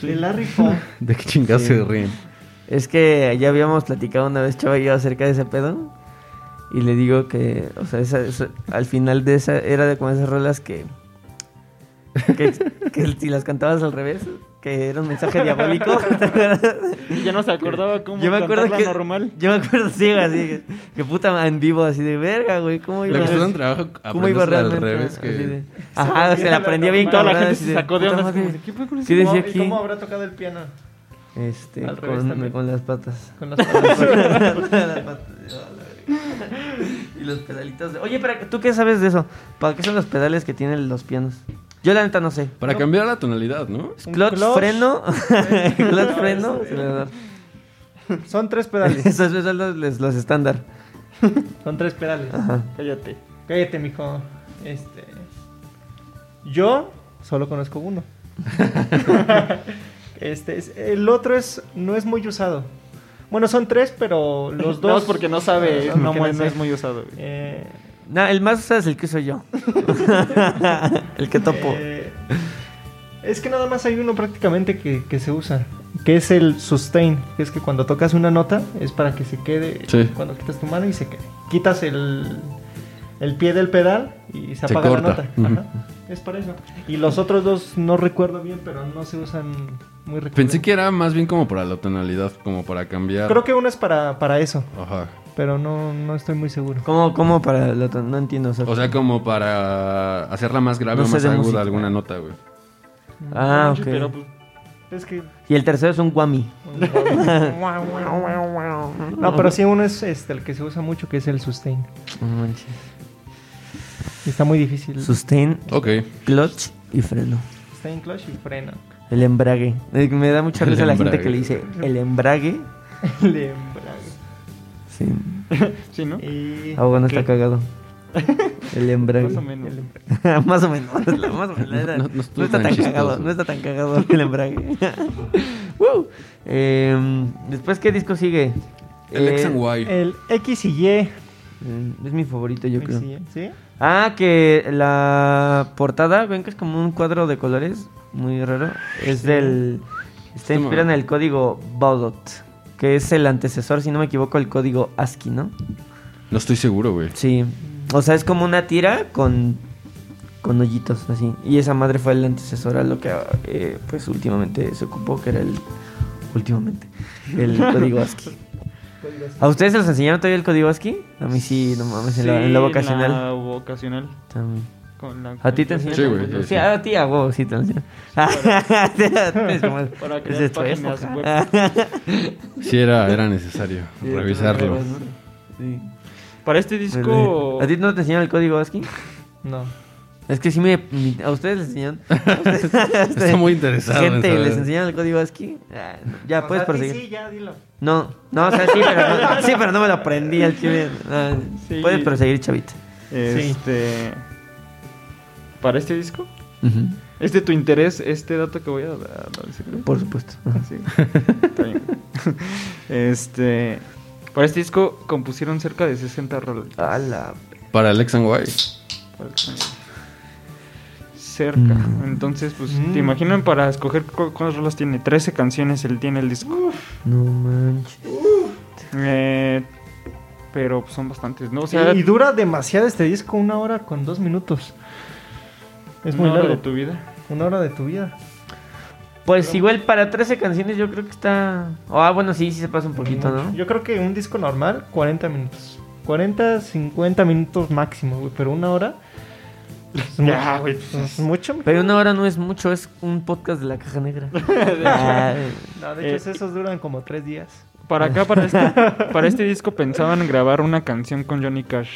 De Fong. (laughs) ¿De qué chingados Sí. se ríen? Es que ya habíamos platicado una vez, Chava y yo, acerca de ese pedo. Y le digo que, o sea, esa- esa- al final de esa, era de como esas rolas que, que, que si las cantabas al revés, que era un mensaje diabólico. ¿te acuerdas? (laughs) Y ya no se acordaba cómo Yo me acuerdo que, normal. yo me acuerdo, sí, así, que, que puta en vivo, así de verga, güey, ¿cómo iba Le costó a un trabajo ¿Cómo iba aprenderse al realmente? revés que... de- Ajá, se la aprendía bien Toda la gente se sacó de onda. ¿Qué fue con decía ¿Y aquí? cómo habrá tocado el piano? Este, Al revés con, también. con las patas. Con las palabras. (laughs) (laughs) y los pedalitos. de- Oye, pero tú qué sabes de eso? ¿Para qué son los pedales que tienen los pianos? Yo la neta no sé. Para cambiar la tonalidad, ¿no? Clutch, clutch. freno, (laughs) (laughs) clutch, freno, acelerador. Son tres pedales. Esos son los, los- los estándar. Son tres pedales. Ajá. Cállate. Cállate, mijo. Este. Yo solo conozco uno. este es- el otro es no es muy usado. Bueno, son tres, pero los (laughs) dos. Dos porque no sabe, no, es muy usado. güey. Eh, No, el más usado es el que uso yo. (laughs) el que topo. eh, es que nada más hay uno prácticamente que, que se usa, que es el sustain, que es que cuando tocas una nota es para que se quede Sí. cuando quitas tu mano y se quede. Quitas el, el pie del pedal y se Se apaga corta. la nota. Ajá, Es para eso. Y los otros dos no recuerdo bien, pero no se usan muy recurrentemente. Pensé que era más bien como para la tonalidad, como para cambiar. Creo que uno es para, para eso, Ajá. pero no, no estoy muy seguro. ¿Cómo, cómo para otro? No entiendo. O sea, O sea, como para hacerla más grave No o más aguda música. alguna nota, güey. ah, ok. Pero, pues, Es que... Y el tercero es un guami. (laughs) No, pero sí uno es este, el que se usa mucho, que es el sustain. No manches. Está muy difícil. Sustain, Ok. clutch y freno. Sustain, clutch y freno. El embrague. Eh, Me da mucha El risa la gente embrague. que le dice el embrague. (laughs) El embrague. Sí. (laughs) sí, ¿no? Y... Ah, bueno, está cagado. El embrague. Más o menos. (laughs) más o menos. Más o menos. No- no- no No, estuvo está tan tan chistoso. cagado. No está tan cagado el embrague. Woo. Em, Después, ¿qué disco sigue? El Eh, X and Y. El X y Y. Es mi favorito, yo X creo. Y, ¿Sí? Ah, que la portada, ven que es como un cuadro de colores muy raro. Es del. Está inspirado en el código Baudot, que es el antecesor, si no me equivoco, el código ASCII, ¿no? No estoy seguro, güey. Sí. O sea, es como una tira con. con hoyitos así. Y esa madre fue el antecesor a lo que, eh, pues, últimamente se ocupó, que era el. Últimamente. El (laughs) código ASCII. ¿A ustedes se los enseñaron todavía el código ASCII? A mí sí, no mames, en, la, en la vocacional. la vocacional. También. Con la- ¿A ti te enseñaron? Sí, güey, sí, Sí, sí. a ti a huevo, sí te enseñaron. (laughs) (laughs) Para es crear páginas época. (laughs) Sí, era, era necesario Sí, revisarlo. Sí. Para este disco. ¿A ti no te enseñaron el código ASCII? No. Es que sí me... ¿A ustedes les enseñaron? (laughs) Está muy (laughs) interesado. en Gente. ¿les enseñaron el código ASCII? Ah. Ya, puedes proseguir. Sí, ya, dilo. No, no, o sea, sí, pero no, (laughs) sí, pero no me lo aprendí al chile. Ah, Sí. Puedes proseguir, chavita. Este. Para este disco. ¿Es de tu interés este dato que voy a, decir? Por supuesto. Ajá. Sí. Está bien. Este. Para este disco compusieron cerca de 60 roles. Para el X and Y. Para que se- Cerca. Mm. Entonces, pues, Mm. ¿te imaginan para escoger cu- cuántas rolas tiene? 13 canciones él tiene el disco. No manches. Eh, pero pues, son bastantes, ¿no? O sea, y, dura demasiado este disco, una hora con dos minutos. Es muy una hora largo. de tu vida. Una hora de tu vida. Pues igual para 13 canciones yo creo que está... Ah, bueno, sí, sí se pasa un poquito, ¿no? Yo creo que un disco normal, 40 minutos. 40, 50 minutos máximo, güey. Pero una hora. Es Ya, güey. Es mucho. Pero una hora no es mucho, es un podcast de la caja negra. (laughs) Ah, No, de hecho, Eh, esos duran como tres días. Para acá, para este, (laughs) para este disco pensaban grabar una canción con Johnny Cash.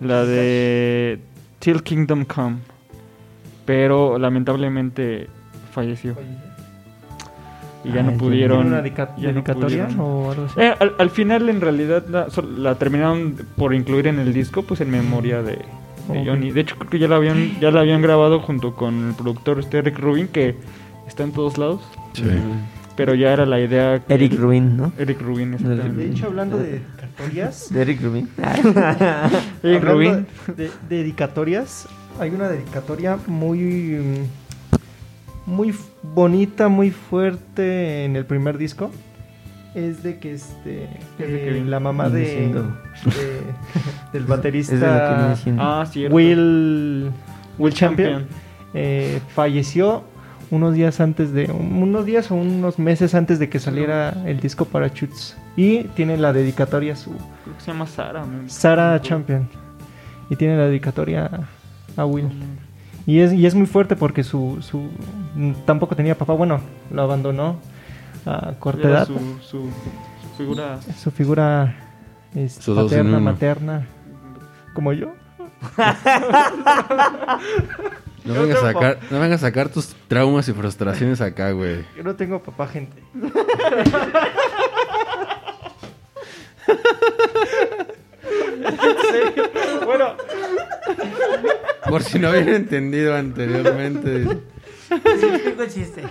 La de Till Kingdom Come. Pero lamentablemente falleció. Y ya no pudieron. ¿Tiene una dedica- ya no dedicatoria pudieron. o algo así? Eh, al, al final, en realidad, la terminaron por incluir en el disco, pues en memoria de, de. Johnny. De hecho, creo que ya la habían, ya la habían grabado junto con el productor este Eric Rubin, que está en todos lados. Sí. Pero ya era la idea. que- Eric Rubin, ¿no? Eric Rubin, De exactamente. hecho, hablando de dedicatorias. (laughs) De Eric Rubin. (laughs) Eric hablando Rubin. De dedicatorias. Hay una dedicatoria muy. Muy bonita, muy fuerte en el primer disco. Es de que este. Es de eh, Kevin. la mamá de, de- del (laughs) Es de lo que baterista. Ah, cierto. Will, Will Champion. Champion. eh, falleció unos días antes de unos días o unos meses antes de que saliera el disco para Chutes y tiene la dedicatoria a su Creo que se llama Sara. me- Champion y tiene la dedicatoria a, Will y es y es muy fuerte porque su su tampoco tenía papá bueno lo abandonó a corta Era edad su, su, su figura. su figura es paterna materna como yo No vengas, a sacar, no vengas a sacar tus traumas y frustraciones acá, güey. yo no tengo papá gente (laughs) bueno Por si no habían entendido anteriormente. Explico chiste.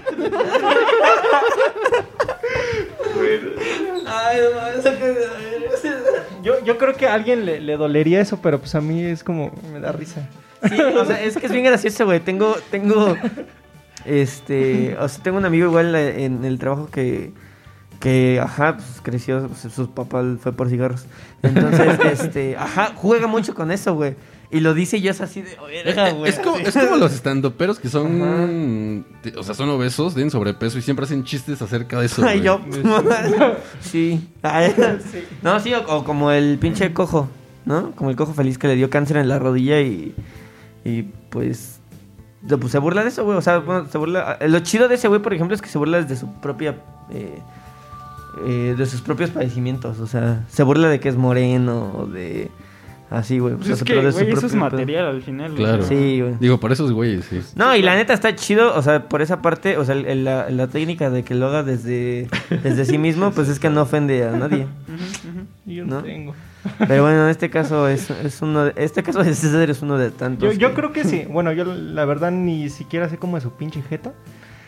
Ay, no, eso que... Yo, yo creo que a alguien le, le dolería eso, pero pues a mí es como, me da risa. Sí, o sea, es que es bien gracioso, güey. Tengo, tengo, este, o sea, tengo un amigo igual en el trabajo que, que, ajá, pues creció, pues, su papá fue por cigarros. Entonces, (laughs) este, ajá, juega mucho con eso, güey. Y lo dice y yo es así de... "Verga, güey", Es como, es como los estandoperos que son. O sea, son obesos, tienen sobrepeso y siempre hacen chistes acerca de eso. Ay, güey. yo. (laughs) sí. No, sí, o, o como el pinche cojo, ¿no? Como el cojo feliz que le dio cáncer en la rodilla y. Y pues. pues se burla de eso, güey. O sea, bueno, se burla. Lo chido de ese güey, por ejemplo, es que se burla desde su propia. eh, eh, de sus propios padecimientos. O sea, se burla de que es moreno o de. Así, güey. O Pues sea, es que, güey, eso es propio material al final. o Claro. Sí, güey. Digo, por esos güeyes, sí. No, y la neta está chido, o sea, por esa parte, o sea, el- el- la, la técnica de que lo haga desde, desde sí mismo, pues es que no ofende a nadie. Yo ¿No? no tengo. Pero bueno, en este caso es, es uno de, este caso de César es uno de tantos. Yo, yo creo que sí. Bueno, yo la verdad ni siquiera sé cómo es su pinche jeta.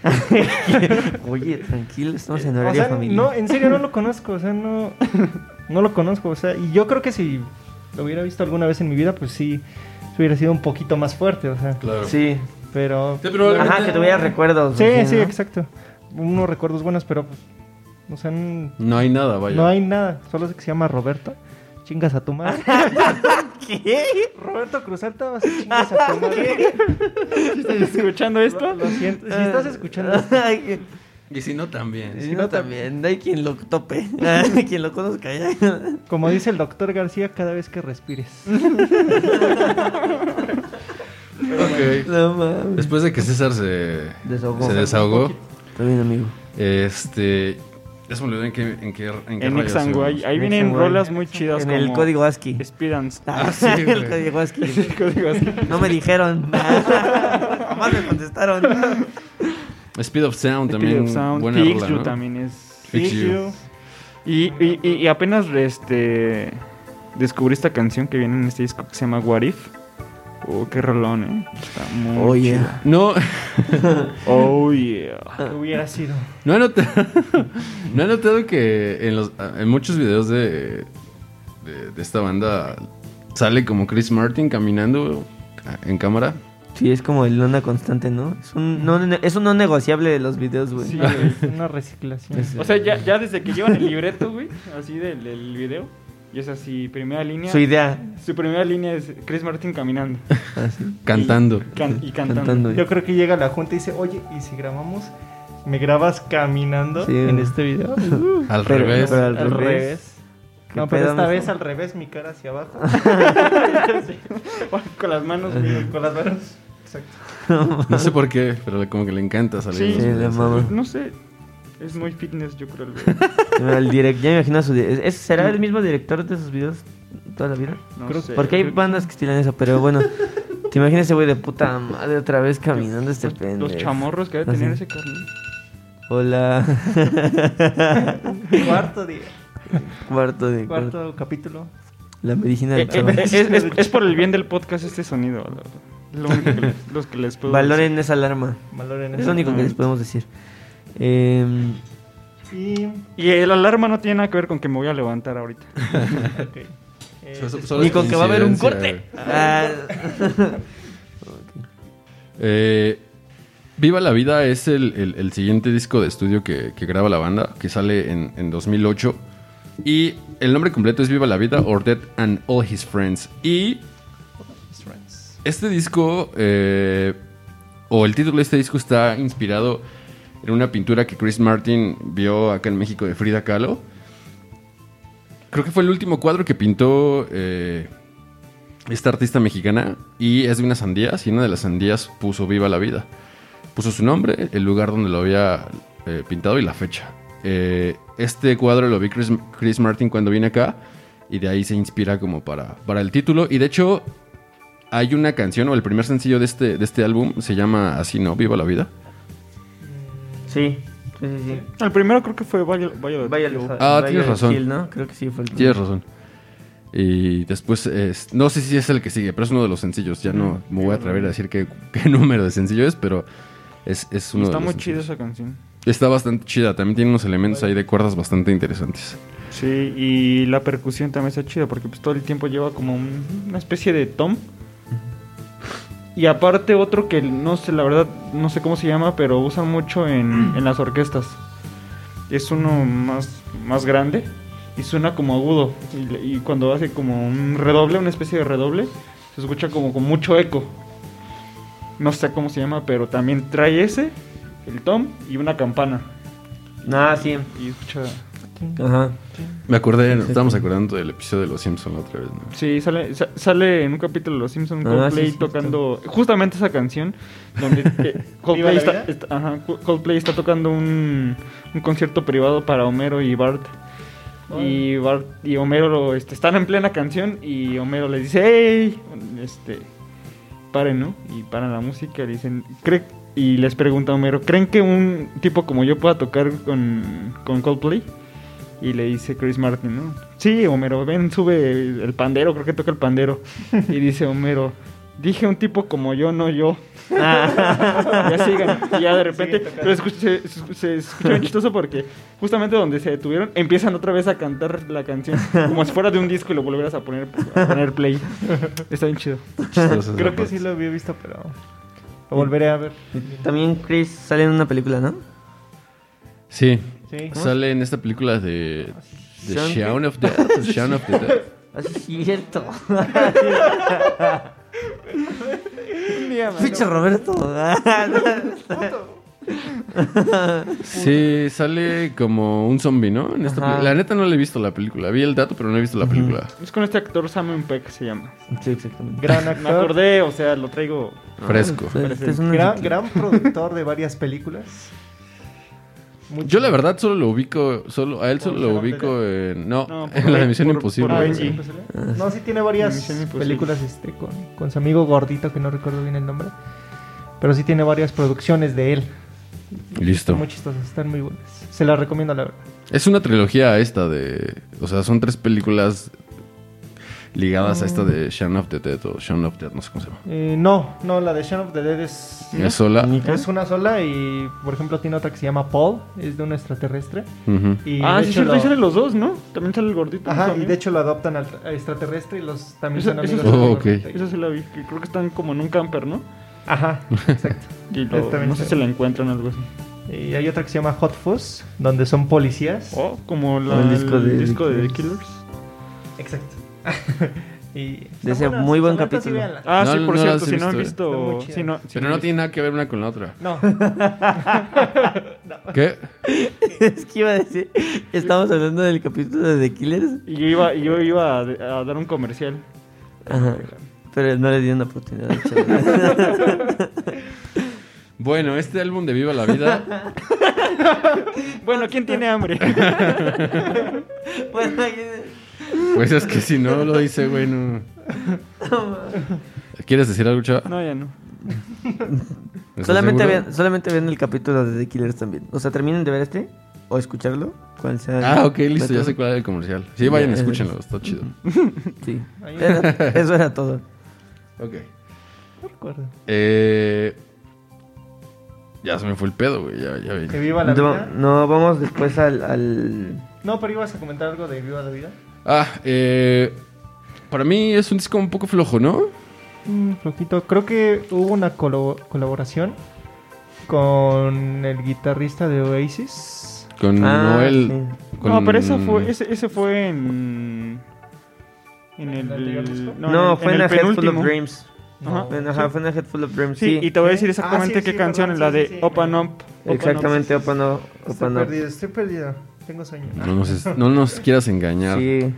(laughs) Oye, tranquilo, estamos en O horario sea, familiar. no, en serio no lo conozco. O sea, no, (laughs) no lo conozco. O sea, y yo creo que si lo hubiera visto alguna vez en mi vida, pues sí, hubiera sido un poquito más fuerte. O sea, Claro. Sí. pero. Sí, pero- Ajá, que tuviera recuerdos. Sí, sí, ¿no? exacto. Unos recuerdos buenos, pero. pues, O sea, No hay nada, vaya. no hay nada. Solo sé que se llama Roberto. Chingas a tu madre. (laughs) ¿Qué? Roberto Cruzalta, vas a chingas a tu madre. (laughs) ¿Estás escuchando esto? Lo, lo siento. Si estás escuchando. (laughs) Ay, Y si no, también. Si no, también, hay quien lo tope, (laughs) hay quien lo conozca ya. Como dice el doctor García, cada vez que respires. (laughs) Ok. No mames. Después de que César se Desahogó. se desahogó, Está bien, amigo. este. Ya se me olvidó en qué, en qué, en qué En rayos Ixanguay. Ahí vienen rolas muy chidas En como (laughs) el código ASCII. Speedance. Ah, sí, el código ASCII. El código ASCII. No me dijeron. Jamás me contestaron. Speed of Sound también. Speed of Sound. Buena Fix rola, You ¿no? también es. Fix Fix You. you. Y, y, y- y apenas este descubrí esta canción que viene en este disco que se llama What If. Oh, qué rolón, eh. Está muy Oh, yeah. No, (laughs) Oh, yeah. Que hubiera sido. no he notado, (laughs) no he notado que en, los, en muchos videos de, de, de esta banda sale como Chris Martin caminando en cámara. Sí, es como el onda constante, ¿no? Es un no, es un no negociable de los videos, güey. Sí, güey, es una reciclación. O sea, ya, ya desde que llevan el libreto, güey, así del, del video, y es así, primera línea. Su idea. Su primera línea es Chris Martin caminando (laughs) Así. (laughs) Cantando. can- y cantando. Cantando. Yo creo que llega la junta y dice, oye, ¿y si grabamos? ¿Me grabas caminando Sí. en este video? Uh, (laughs) Al Pero- revés. pero al al revés. revés. ¿Qué No, pero pedo, esta mijo? vez al revés, mi cara hacia abajo. (laughs) Con las manos, con las manos. Exacto. (laughs) No sé por qué, pero como que le encanta salir. Sí, Sí, mama. No sé. Es muy fitness, yo creo. el güey. (laughs) El direct, ya me imagino a su. ¿es- ¿Será el mismo director de esos videos toda la vida? No Creo- sé. Porque hay bandas que estilan eso, pero bueno. ¿Te imaginas ese güey de puta madre otra vez caminando este los, pendejo? los chamorros que debe Así. tener ese carnal. Hola. Cuarto día. (laughs) cuarto de cuarto. Cuarto capítulo. La medicina Eh, del eh, chaval. es, es- es por el bien del podcast este sonido. Lo, lo único que les, (laughs) los que les puedo Valoren esa alarma. Valoren Es lo único que les podemos decir. Em, Y... decir. Y el alarma no tiene nada que ver con que me voy a levantar ahorita. (laughs) Eh, So- so- solo ni con que va a haber un corte. Ah. Eh, Viva la Vida es el, el- el siguiente disco de estudio que, que graba la banda, que sale en, en 2008. Y el nombre completo es Viva la Vida, or Dead and All His Friends. Y este disco, eh, o el título de este disco está inspirado en una pintura que Chris Martin vio acá en México de Frida Kahlo. Creo que fue el último cuadro que pintó eh, esta artista mexicana y es de unas sandías y una de las sandías puso Viva la Vida. Puso su nombre, el lugar donde lo había eh, pintado y la fecha. Eh, este cuadro lo vi Chris, Chris Martin cuando vine acá y de ahí se inspira como para, para el título. Y de hecho hay una canción o el primer sencillo de este, de este álbum se llama así, ¿no? Viva la Vida. Sí, sí, sí. sí. El primero creo que fue Vaya, Vaya, Vaya, Ah, vaya tienes razón. Hill, ¿no? Creo que sí fue el Tienes razón. Y después, es- no sé si es el que sigue, pero es uno de los sencillos. Ya no me voy a atrever a decir qué, qué (laughs) número de sencillo es, pero es, es uno Está de los muy chida esa canción. Está bastante chida, también tiene unos elementos ahí de cuerdas bastante interesantes. Sí, y la percusión también está chida porque pues todo el tiempo lleva como un- una especie de tom. Y aparte otro que no sé, la verdad, no sé cómo se llama, pero usan mucho en, en las orquestas. Es uno más, más grande y suena como agudo. Y, cuando hace como un redoble, una especie de redoble, se escucha como con mucho eco. No sé cómo se llama, pero también trae ese, el tom y una campana. Ah, sí. Y escucha... Ajá. Me acordé, Sí, nos sí, estábamos acordando del episodio de Los Simpsons la otra vez, ¿no? Sí, sale, sa- sale en un capítulo de Los Simpsons Ah, Coldplay sí, sí, tocando justamente esa canción donde (laughs) ¿Viva Coldplay, la está, vida? está- ajá, Co- Coldplay está tocando un, un concierto privado para Homero y Bart. Y Bart y Homero lo, este, están en plena canción y Homero les dice, ¡Hey! Este, paren, ¿no? Y paran la música y dicen, ¿cree? Y les pregunta a Homero, ¿creen que un tipo como yo pueda tocar con, con Coldplay? Y le dice Chris Martin, ¿no? Sí, Homero, ven, sube el pandero, creo que toca el pandero. (laughs) Y dice Homero, dije un tipo como yo, no yo. (laughs) ya sigan. Y ya de repente pero se, se- se escucha bien chistoso porque justamente donde se detuvieron empiezan otra vez a cantar la canción como si fuera de un disco y lo volvieras a poner, a poner play. (laughs) Está bien chido. Creo que parte. sí lo había visto, pero lo volveré a ver. También Chris sale en una película, ¿no? Sí, Sí. sale en esta película de... The Shaun of the Shaun of the Dead. Así (laughs) es cierto. (laughs) Pinche Roberto. (laughs) Sí, sale como un zombie, ¿no? En esta la neta no le he visto la película. Vi el dato, pero no he visto la película. Es con este actor Simon Peck se llama. sí, exactamente. Gran Me actor. acordé, o sea, lo traigo. Fresco. Ah, este es un- Gran, gran productor de varias películas. Yo la verdad solo lo ubico, solo a él solo ¿Por lo ubico en no, en la de Ben- Misión por- Imposible. por Ah. No, sí tiene varias películas este, con, con su amigo gordito, que no recuerdo bien el nombre. Pero sí tiene varias producciones de él. Listo. Están muy chistosas, están muy buenas. Se las recomiendo, la verdad. Es una trilogía esta de, o sea, son tres películas ligadas a esta de Shaun of the Dead o Shaun of the Dead, no sé cómo se llama. Eh, no, no, la de Shaun of the Dead es, Es sola. es una sola y, por ejemplo, tiene otra que se llama Paul, es de un extraterrestre. Ujú. Y ah, sí, cierto, lo- salen los dos, ¿no? También sale el gordito. Ajá, y de hecho lo adoptan al extraterrestre y los también Eso- son amigos sí- del Oh, gordito. ok. Esa sí la vi, que creo que están como en un camper, ¿no? Ajá, exacto. (laughs) Y lo- no sé si la encuentran o algo así. y hay otra que se llama Hot Fuzz, donde son policías. Oh, como la- el el disco de de, The Killers. Exacto. (laughs) y De ese muy buen capítulo. Ah, No, sí, por no cierto, si no han visto, si no, si Pero no tiene nada que ver una con la otra. No, (laughs) ¿Qué? es que iba a decir, estamos hablando del capítulo de The Killers. Y yo iba, y yo iba a, a dar un comercial. Ajá. Pero no le di una oportunidad. (laughs) Bueno, este álbum de Viva la Vida, (laughs) Bueno, ¿quién tiene hambre? (laughs) bueno, pues es que si no lo dice, güey, no. ¿Quieres decir algo, chava? No, ya no. ¿Estás solamente, vean, solamente vean el capítulo de The Killers también. O sea, terminen de ver este o escucharlo. Cual sea Ah, ok, listo, ya sé cuál era el comercial. Sí, vayan, escúchenlo, está chido. Sí. Eso era todo. Ok. no recuerdo. Eh, ya se me fue el pedo, güey, ya, ya vi. Que viva la No, vida. no, vamos después al, al- No, pero ibas a comentar algo de Viva la vida. Ah, eh, para mí es un disco un poco flojo, ¿no? Mm, flojito. Creo que hubo una colo- colaboración con el guitarrista de Oasis. Con Ah, Noel. sí. con- No, pero esa fue, ese, ese fue en... En el... ¿El anterior disco? No, en fue en, el A Head Full of penúltimo. Dreams. En- Ajá, fue en A Head Full of Dreams. Sí, Sí, y te voy a decir Ah, exactamente sí, qué sí, canción, perdón, la sí, de sí, sí. Open Up. Exactamente. Open Up. Estoy perdido, estoy perdido. Tengo sueño. No nos, no nos quieras engañar. Sí.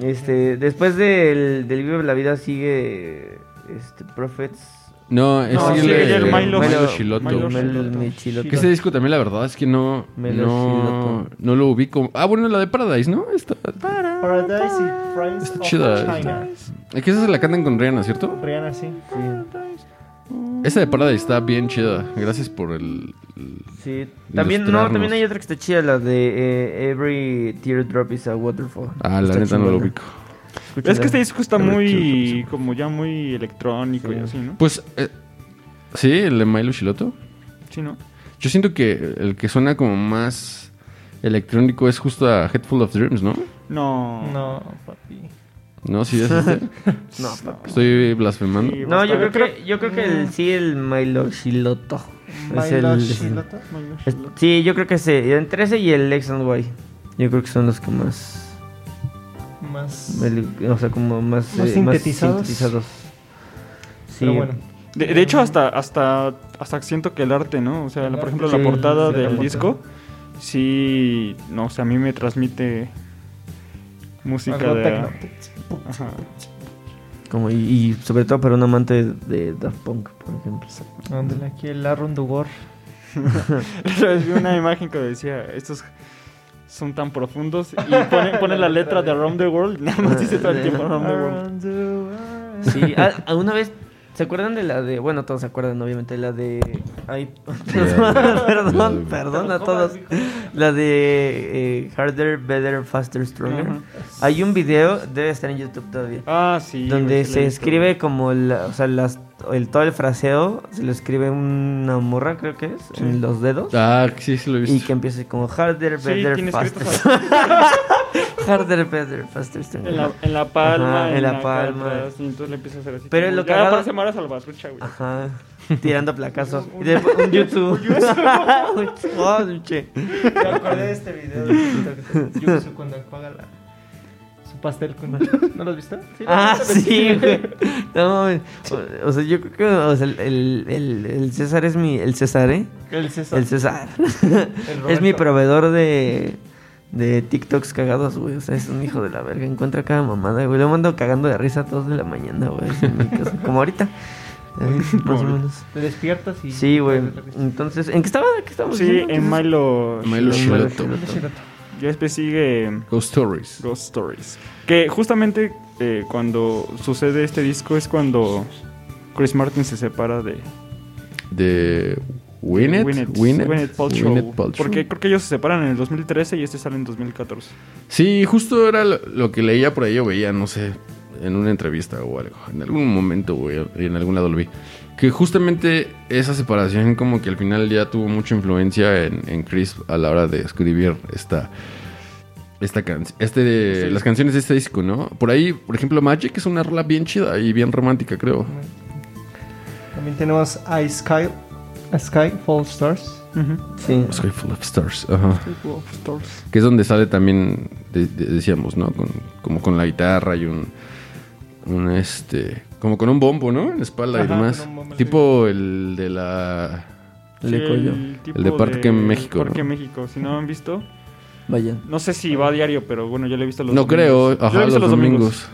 Este, después del, del Vive la Vida sigue este, Prophets. No, es No, el, sigue el el Milo- Milo Shiloto. Milo Mel- Shiloto. Michiloto. Que ese disco también, la verdad, es que no, Melo no, no lo ubico. Ah, bueno, la de Paradise, ¿no? Esta, Paradise y Friends Está of chida. China. es que esa se la cantan con Rihanna, ¿cierto? Rihanna, sí. Esa de Paradise está bien chida. Gracias por el... el- Sí. También, no, también hay otra que está chida, la de eh, Every Teardrop is a Waterfall. Ah, la Está neta no lo ubico. Es que este disco está muy... Como ya muy electrónico y Sí. así, ¿no? Pues, eh, sí, el de Milo Shiloto. Sí, ¿no? Yo siento que el que suena como más electrónico es justo a Head Full of Dreams, ¿no? No. No, papi. No, sí, es este. (laughs) No, papi. Estoy blasfemando. Sí, No, yo creo que, yo creo que el, sí, el Milo Shiloto. Es Milo el- Shiloto. es- sí, yo creo que ese, entre ese y el X and Y. Yo creo que son los que más. Más... O sea, como más, Más eh, sintetizados. sintetizados. Sí, Pero bueno. De, de hecho, hasta, hasta, hasta siento que el arte, ¿no? O sea, El por ejemplo, sí, la portada sí, la del portada. disco, sí, no, o sea, a mí me transmite música Algo de... tecno. Ajá. Como y, y sobre todo para un amante de Daft Punk, por ejemplo. Ándale, aquí el Arrun Dugor. (laughs) La otra vez vi una imagen que decía, estos son tan profundos y pone, pone la letra de Around the World nada más dice todo el (laughs) tiempo Around the World. Sí, ah, ah, una vez, ¿se acuerdan de la de, bueno, todos se acuerdan obviamente, la de, ay, perdón, perdón a todos, la de eh, Harder, Better, Faster, Stronger. Hay un video, debe estar en YouTube todavía, Ah, sí. donde se escribe como, la- o sea, las, el, todo el fraseo, se lo escribe una morra, creo que es, en los dedos. Ah, sí, sí lo he visto. Y que empiece como harder, Sí, better, tiene faster. (laughs) harder, better, faster, stronger. En la, en la palma, Ajá, en la acá palma. entonces le empieza a hacer así. Pero como, lo ya cagado- parece Mara Salvatrucha, güey. Ajá, tirando placazo. Y después (laughs) un YouTube. (laughs) un oh, un che. Me acordé de este video de TikTok Yuzu cuando enjuaga la, pastel con... (laughs) ¿No lo has visto? ¿Sí Ah, sí, güey. (laughs) No, o, o sea, yo creo que o sea, el, el, el- César es mi. El César, ¿eh? El César. El César. El (laughs) es mi proveedor de. De TikToks cagados, güey. O sea, es un hijo de la verga. Encuentra cada mamada, güey. Lo mando cagando de risa a todos de la mañana, güey. así en mi casa. Como ahorita. Más o menos. Te despiertas y... Sí, güey. Entonces, ¿en qué estaba? ¿Qué estábamos Sí, diciendo? en Milo. Milo Milo Shiroto. Ya después sigue Ghost Stories. Ghost Stories. Que justamente eh, cuando sucede este disco es cuando Chris Martin se separa de De Winnet. Winnet. Porque creo que ellos se separan en el 2013 y este sale en 2014. Sí, justo era lo, lo que leía por ahí o veía, no sé, en una entrevista o algo. En algún momento, güey, en algún lado lo vi. Que justamente esa separación como que al final ya tuvo mucha influencia en, en Chris a la hora de escribir esta... Esta canción, este, Sí. las canciones de este disco, ¿no? Por ahí, por ejemplo, Magic es una rola bien chida y bien romántica, creo. También tenemos I Sky, A Sky Fall Stars. Sí. Sky Full of Stars, ajá. Stars. Que es donde sale también, de- de- decíamos, ¿no? Con, como con la guitarra y un, un este, como con un bombo, ¿no? En la espalda y Ajá, demás. bombo, Tipo el de la... Tipo El de Parque México, Parque ¿no? México. Si no han visto, Vayan. no sé si va a diario, pero bueno, yo lo he visto los No domingos. creo, Yo lo he ajá, visto los domingos.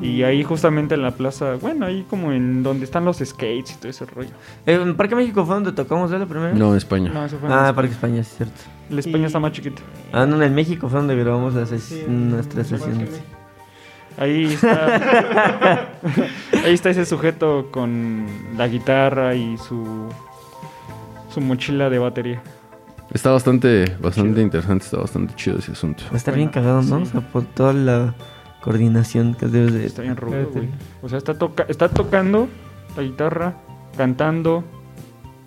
Y ahí justamente en la plaza, bueno, ahí como en donde están los skates y todo ese rollo. ¿En Parque México fue donde tocamos de la primera? No, en España. No, eso fue en Ah, España. Parque España, sí, es cierto. La España Y- está más chiquita. Ah, no, en el México fue donde grabamos las ses- Sí, nuestras sesiones. Ahí está. (laughs) ahí está ese sujeto con la guitarra y su su mochila de batería. Está bastante, bastante interesante, está bastante chido ese asunto. Va a estar Bueno, bien cagado, ¿no? sí. O sea, por toda la coordinación que debes de... Está bien rudo, güey. O sea, está toca está tocando la guitarra, cantando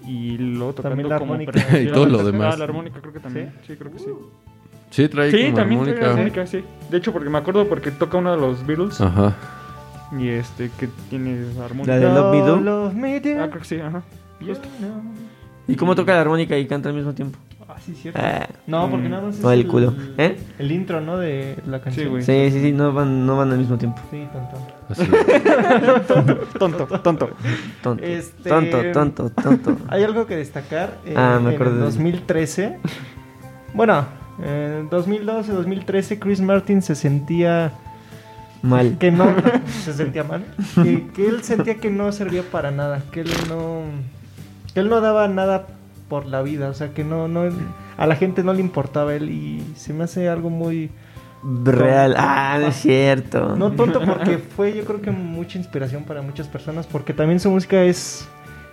y luego tocando También la como armónica. (laughs) Y todo lo demás. Ah, la armónica creo que también. Sí, creo que sí. Sí, trae Sí, como también trae armónica. la armónica, sí. De hecho, porque me acuerdo porque toca uno de los Beatles Ajá. y este que tiene armónica. La de Love Me Do. Love Me Do. Ah, creo que sí, ajá. Justo. ¿Y cómo toca la armónica y canta al mismo tiempo? Ah, sí, cierto. Ah, No, porque nada más es no, el culo. ¿Eh? El intro, ¿no? De la canción. güey. Sí, sí, sí, no van, no van al mismo tiempo. Sí, tonto. Así. (laughs) Tonto, tonto. Tonto, Este- tonto, tonto, tonto. Hay algo que destacar. eh, Ah, me en acuerdo de- 2013. Bueno, en 2012, 2013, Chris Martin se sentía Mal. que no (laughs) se sentía mal, que, que él sentía que no servía para nada, que él no que él no daba nada por la vida, o sea, que no no a la gente no le importaba él y se me hace algo muy Real. Ah, no es cierto. no tonto porque fue yo creo que mucha inspiración para muchas personas porque también su música es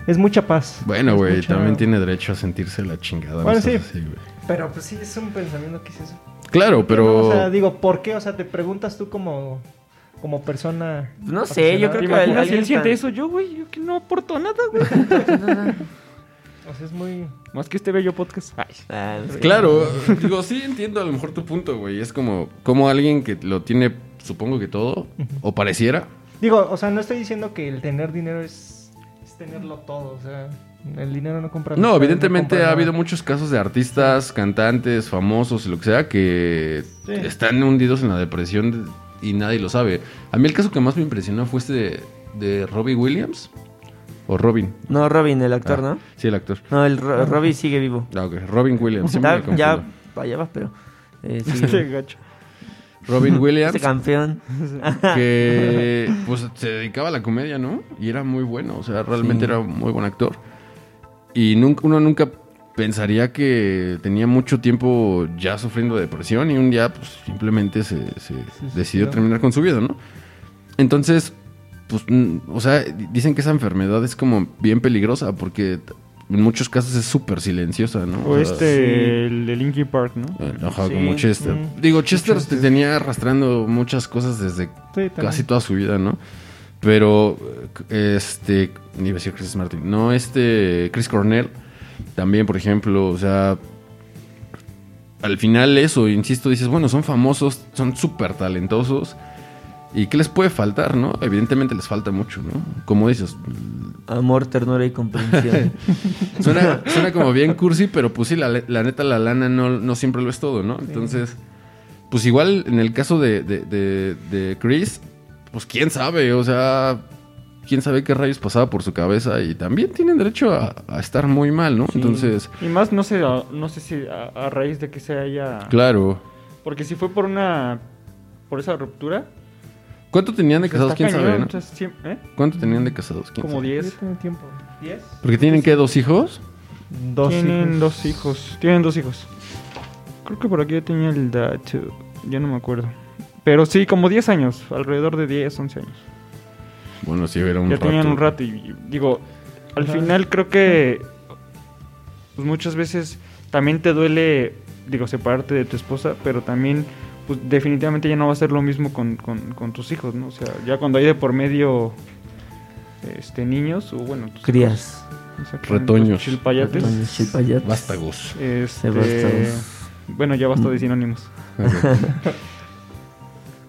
es mucha paz. Bueno, güey, mucha- también tiene derecho a sentirse la chingada. Bueno, sí. así. Pero pues sí es un pensamiento que es eso. Claro, pero... O sea, digo, ¿por qué? O sea, te preguntas tú como como persona No sé, yo creo ¿Te que si alguien él siente eso? Yo, güey, yo que no aporto nada, güey. (laughs) O sea, es muy Más que este bello podcast. Ay. Ah. Claro, digo, sí entiendo a lo mejor tu punto, güey. Es como, como alguien que lo tiene, supongo que todo, o pareciera. Digo, o sea, no estoy diciendo que el tener dinero es, es tenerlo todo, o sea, el dinero no compra No, no evidentemente compra ha habido muchos casos de artistas, cantantes, famosos y lo que sea, que Sí. están hundidos en la depresión y nadie lo sabe. A mí el caso que más me impresionó fue este de, de Robbie Williams. O Robin. No, Robin, el actor, Ah, ¿no? Sí, el actor. No, el Ro- Robin sigue vivo. Ah, ok. Robin Williams. siempre Está- ya, confundo. vaya va, pero... eh, (laughs) sigue Este vivo. gacho. Robin (laughs) Williams. Campeón. (laughs) que pues se dedicaba a la comedia, ¿no? Y era muy bueno, o sea, realmente Sí. era un muy buen actor. Y nunca, uno nunca pensaría que tenía mucho tiempo ya sufriendo de depresión y un día pues simplemente se, se decidió terminar con su vida, ¿no? Entonces, pues, o sea, dicen que esa enfermedad es como bien peligrosa porque en muchos casos es súper silenciosa, ¿no? O este, el de Linkin Park, ¿no? eh, ajá, Sí, como Chester. mm, Digo, Chester Chester. te tenía arrastrando muchas cosas desde Sí, casi toda su vida, ¿no? Pero, este, ni iba a decir Chris Martin, no, este, Chris Cornell, también, por ejemplo, o sea, al final eso, insisto, dices, bueno, son famosos, son súper talentosos, ¿y qué les puede faltar, no? Evidentemente les falta mucho, ¿no? Como dices, Amor, ternura y comprensión. (laughs) suena, suena como bien cursi, pero pues sí, la, la neta, la lana no, no siempre lo es todo, ¿no? Entonces, pues igual en el caso de, de, de- de Chris, pues quién sabe, o sea, quién sabe qué rayos pasaba por su cabeza y también tienen derecho a, a estar muy mal, ¿no? Entonces, Y más, no sé, no sé si a, a raíz de que se haya... claro. Porque si fue por una... Por esa ruptura... ¿Cuánto tenían de casados? ¿Quién sabe, no? entonces, ¿eh? ¿Cuánto tenían de casados? ¿Quién Como sabe? 10. Ya tiene tiempo. ¿10? Porque tienen que dos hijos. Dos Tienen hijos. dos hijos. Tienen dos hijos. Creo que por aquí yo tenía el dato. Ya no me acuerdo. Pero sí, como 10 años. Alrededor de 10, 11 años. Bueno, sí, era un ya rato. tenían un rato. Y y digo, al Ajá. final creo que. Pues muchas veces también te duele, digo, separarte de tu esposa. Pero también, pues definitivamente ya no va a ser lo mismo con, con, con tus hijos, ¿no? O sea, ya cuando hay de por medio. Este, niños, o bueno, tus Crías. hijos, Retoños. chilpayates. Retoños, chilpayates. Vástagos. Este, bueno, ya basta de sinónimos. Ok. (laughs)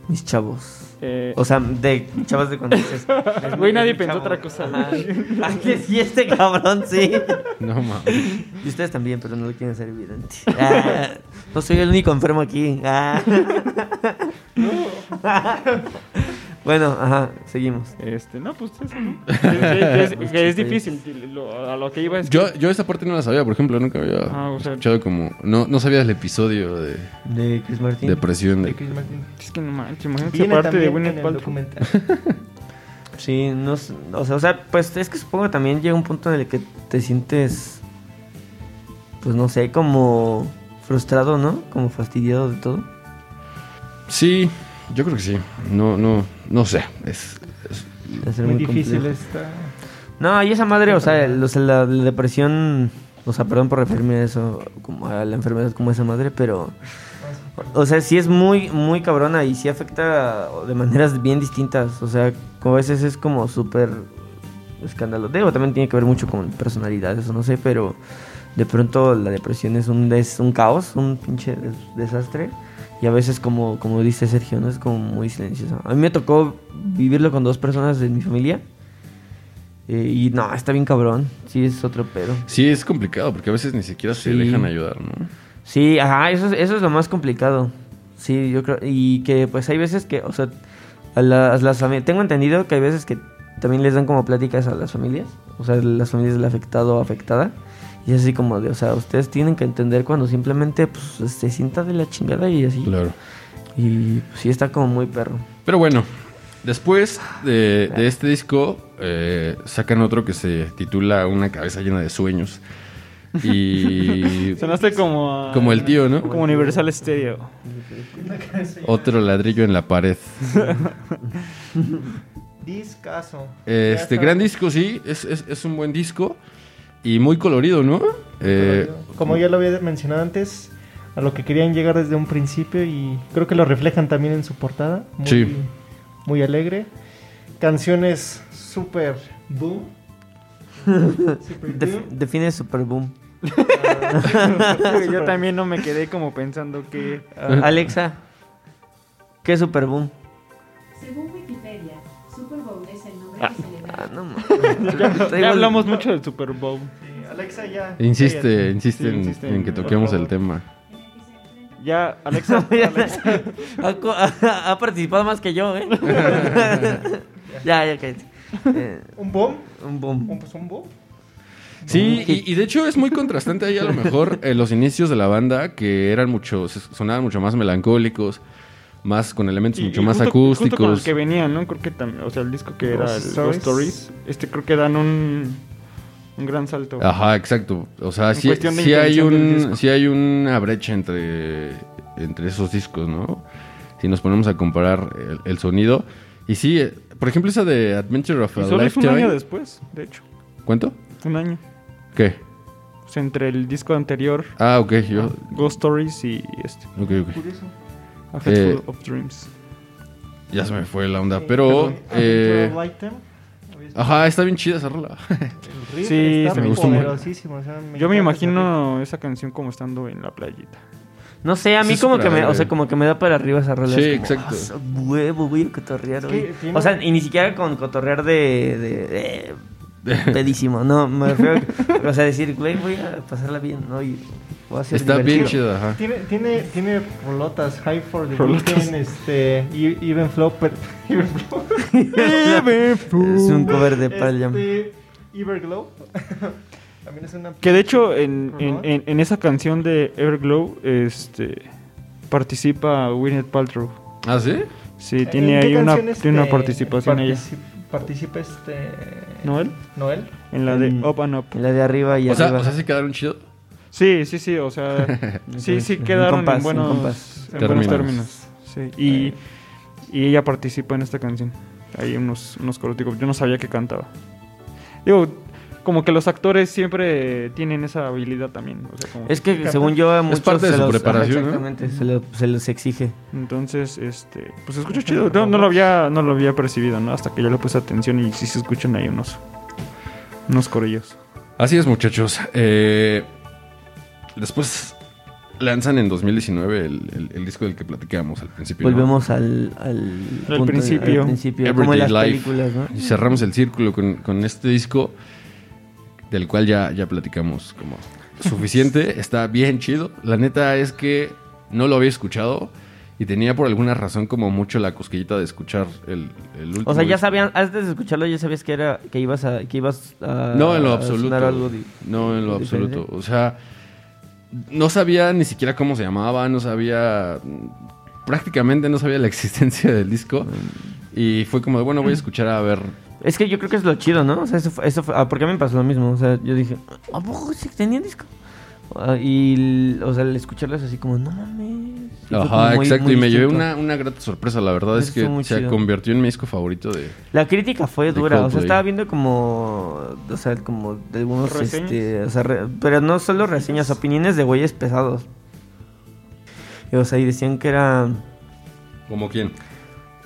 Mis chavos. Eh, O sea, de chavos de cuando dices. (laughs) es Güey, nadie pensó chavo. otra cosa, Ajá. (laughs) Ay, que sí, este cabrón, sí. No mames. Y ustedes también, pero no lo quieren hacer evidente. Ah, no soy el único enfermo aquí. Ah. (laughs) bueno, ajá, seguimos. Este, no, pues eso, ¿no? Es, es- es- que es difícil. lo- a lo que iba es que- Yo, yo esa parte no la sabía, por ejemplo, nunca había Ah, o sea- escuchado como... No, no sabía el episodio de De Chris Martin. depresión. De De, Chris Martin. Es que no manches, imagínate Viene parte de Gwyneth Paltrow. (laughs) Sí, no, sé, o sea, o sea, pues es que supongo que también llega un punto en el que te sientes, pues no sé, como frustrado, ¿no? Como fastidiado de todo. sí, yo creo que sí. No, no, no sé. Es, es- Muy difícil complejo. esta. No, y esa madre, o sea, el- o sea, la, la depresión, o sea, perdón por referirme a eso, como a la enfermedad como esa madre, pero, o sea, sí es muy, muy cabrona y sí afecta de maneras bien distintas, o sea, como a veces es como súper escándalo. Digo, también tiene que ver mucho con personalidades o no sé, pero de pronto la depresión es un, es un caos, un pinche des- desastre. Y a veces, como, como dice Sergio, ¿no? Es como muy silencioso. A mí me tocó vivirlo con dos personas de mi familia. Eh, y no, está bien cabrón. Sí, es otro pedo. sí, es complicado porque a veces ni siquiera se dejan ayudar, ¿no? Sí, ajá, eso, es- eso es lo más complicado. Sí, yo creo. Y que pues hay veces que, o sea, a las, las familias. Tengo entendido que hay veces que también les dan como pláticas a las familias. O sea, las familias del afectado o afectada. Y es así como de, o sea, ustedes tienen que entender cuando simplemente pues, se sienta de la chingada y así. Claro. Y pues, sí está como muy perro. Pero bueno, después de, de este disco, eh, sacan otro que se titula Una cabeza llena de sueños. Y (laughs) Sonaste como. a- como el tío, ¿no? Como Universal Stereo. Otro ladrillo en la pared. (laughs) Discaso. Este gran disco, sí, es, es, es un buen disco y muy colorido, ¿no? Eh, Como ya lo había mencionado antes, a lo que querían llegar desde un principio y creo que lo reflejan también en su portada. Muy, Sí. Muy alegre. Canciones súper boom. (laughs) Super Def- boom. define Super Boom. Yo también no me quedé como pensando que. Alexa, ¿qué es Super Boom? Según Wikipedia, Ah, no mames. (laughs) Ya, ya hablamos mucho del Super Bowl. Sí, Alexa ya. insiste, cállate. insiste, Sí, en, insiste en en- que toquemos el tema. Ya, Alexa, (laughs) Alexa. (laughs) ha, participado más que yo, ¿eh? ya, ya, cállate. Eh, ¿Un boom? un boom. ¿Un, pues, un boom? Sí, y, y de hecho es muy contrastante ahí a lo mejor en los inicios de la banda que eran mucho, sonaban mucho más melancólicos, más con elementos Y- mucho y más justo- Justo con el acústicos. que venía, ¿no? Creo que también, o sea, el disco que era Ghost Stories. Ghost Stories, este creo que dan un, un gran salto. Ajá, exacto. O sea, sí, sí hay un, sí hay una brecha entre, entre esos discos, ¿no? Si nos ponemos a comparar el, el sonido. Y sí, eh, por ejemplo, esa de Adventure of Y a solo es un Lifetime. año después, de hecho. ¿Cuánto? Un año. ¿Qué? O sea, entre el disco anterior, Ah, ok, yo. Ghost Stories y este, Ok, ok. Curioso. A Eh, of Dreams. Ya se me fue la onda. Pero. eh, ajá, está bien chida esa rola. El (laughs) Sí, está me gustó poderosísimo. o sea, me Yo me imagino esa canción como estando en la playita. No sé, a mí Sí, como que me, o sea, como que me da para arriba esa rola. Sí, es como, exacto. "Ah, so- huevo, voy a cotorrear Es hoy". que tiene- O sea, y ni siquiera con cotorrear de, de, de- (laughs) pedísimo, no, me refiero, a- o sea, decir, güey, voy a pasarla bien, ¿no? Y voy a ser Está bien chida, ajá. Tiene, tiene, tiene rolotas, High for the Rolotas. Weekend, este, e- Even Flow, pero, (laughs) Even Flow. Es un cover de Pearl Jam. Este, Everglow. (laughs) También es una... Que de hecho, en, en, en- en esa canción de Everglow, este participa Gwyneth Paltrow. ¿Ah, sí? Sí, ¿En tiene ahí una, tiene una este, participación ella. partici- Participa este... ¿Noel? Noel. En la de En- Up and Up. La de arriba y O sea, o sea, sí quedaron chidos. Sí, sí, sí, o sea, (laughs) sí, sí quedaron compás, en en buenos, en buenos Términos. términos. Sí. Y, y ella participa en esta canción. Hay unos, unos coros, digo, yo no sabía que cantaba. Digo, como que los actores siempre tienen esa habilidad también. O sea, como- Es que según yo a muchos parte de se su los- preparación. Exactamente, se, lo- se les exige. Entonces, este, pues se escucha chido. No, no lo había, no lo había percibido, ¿no? Hasta que ya le puse atención y sí se escuchan ahí unos, unos corillos. Así es, muchachos. Eh, después lanzan en 2019 el, el- el disco del que platicábamos al principio. ¿no? Volvemos al, al, Al principio. al principio, como en las Life. películas, ¿no? Y cerramos el círculo con, con este disco, del cual ya, ya platicamos como suficiente. (laughs) Está bien chido. La neta es que no lo había escuchado y tenía por alguna razón como mucho la cosquillita de escuchar el, el último. O sea, ya disco. sabían, antes de escucharlo ya sabías que era que ibas a que ibas a No, en lo a absoluto. algo No, en lo diferente. absoluto. O sea, no sabía ni siquiera cómo se llamaba, no sabía. Prácticamente no sabía la (laughs) existencia del disco. Y fue como bueno, voy a escuchar a ver. Es que yo creo que es lo chido, ¿no? O sea, eso fue, eso fue- ah, porque a mí me pasó lo mismo, o sea, yo dije, ¿a poco tenía disco? Ah, y, o sea, al escucharlo es así como, no mames. Y Ajá, muy- exacto. muy y me llevé una, una grata sorpresa. La verdad es que se chido. convirtió en mi disco favorito de. La crítica fue dura, o sea, estaba viendo como, o sea, como de algunos, ¿Reseñas? este, o sea, re- pero no solo reseñas, opiniones de güeyes pesados. Y, o sea, y decían que era, ¿Como quién?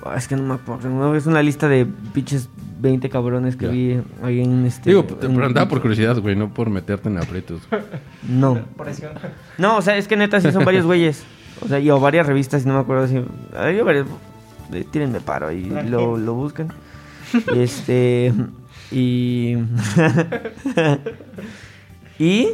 Ah, es que no me acuerdo, ¿no? es una lista de pinches 20 cabrones que Ya. vi ahí en este... Digo, te en- preguntaba por curiosidad, güey, no por meterte en aprietos. (laughs) No, no, o sea, es que neta sí son varios güeyes, o sea, y o varias revistas, y no me acuerdo si, hay varios, eh, tírenme paro y lo, lo buscan. Este, y... (laughs) y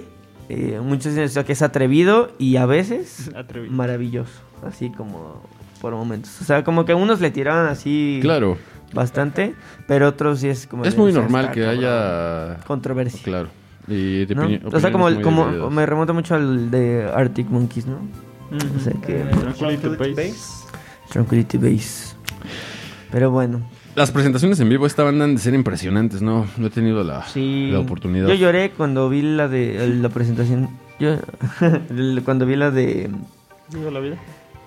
eh, muchos dicen que es atrevido y a veces Atrevido. maravilloso, así como por momentos. O sea, como que unos le tiraban así Claro, bastante, pero otros sí es como... es de, muy o sea, normal que haya. Controversia. Claro. Y de ¿no? O sea, como, como divididas. me remonta mucho al de Arctic Monkeys, ¿no? Ujú. O sea que... Eh, Tranquility Tranquility Base. Base. Tranquility Base. Pero bueno, Las presentaciones en vivo de esta banda han de ser impresionantes, ¿no? No he tenido la, sí. la oportunidad. Yo lloré cuando vi la de la presentación. Yo (laughs) cuando vi la de Viva la vida.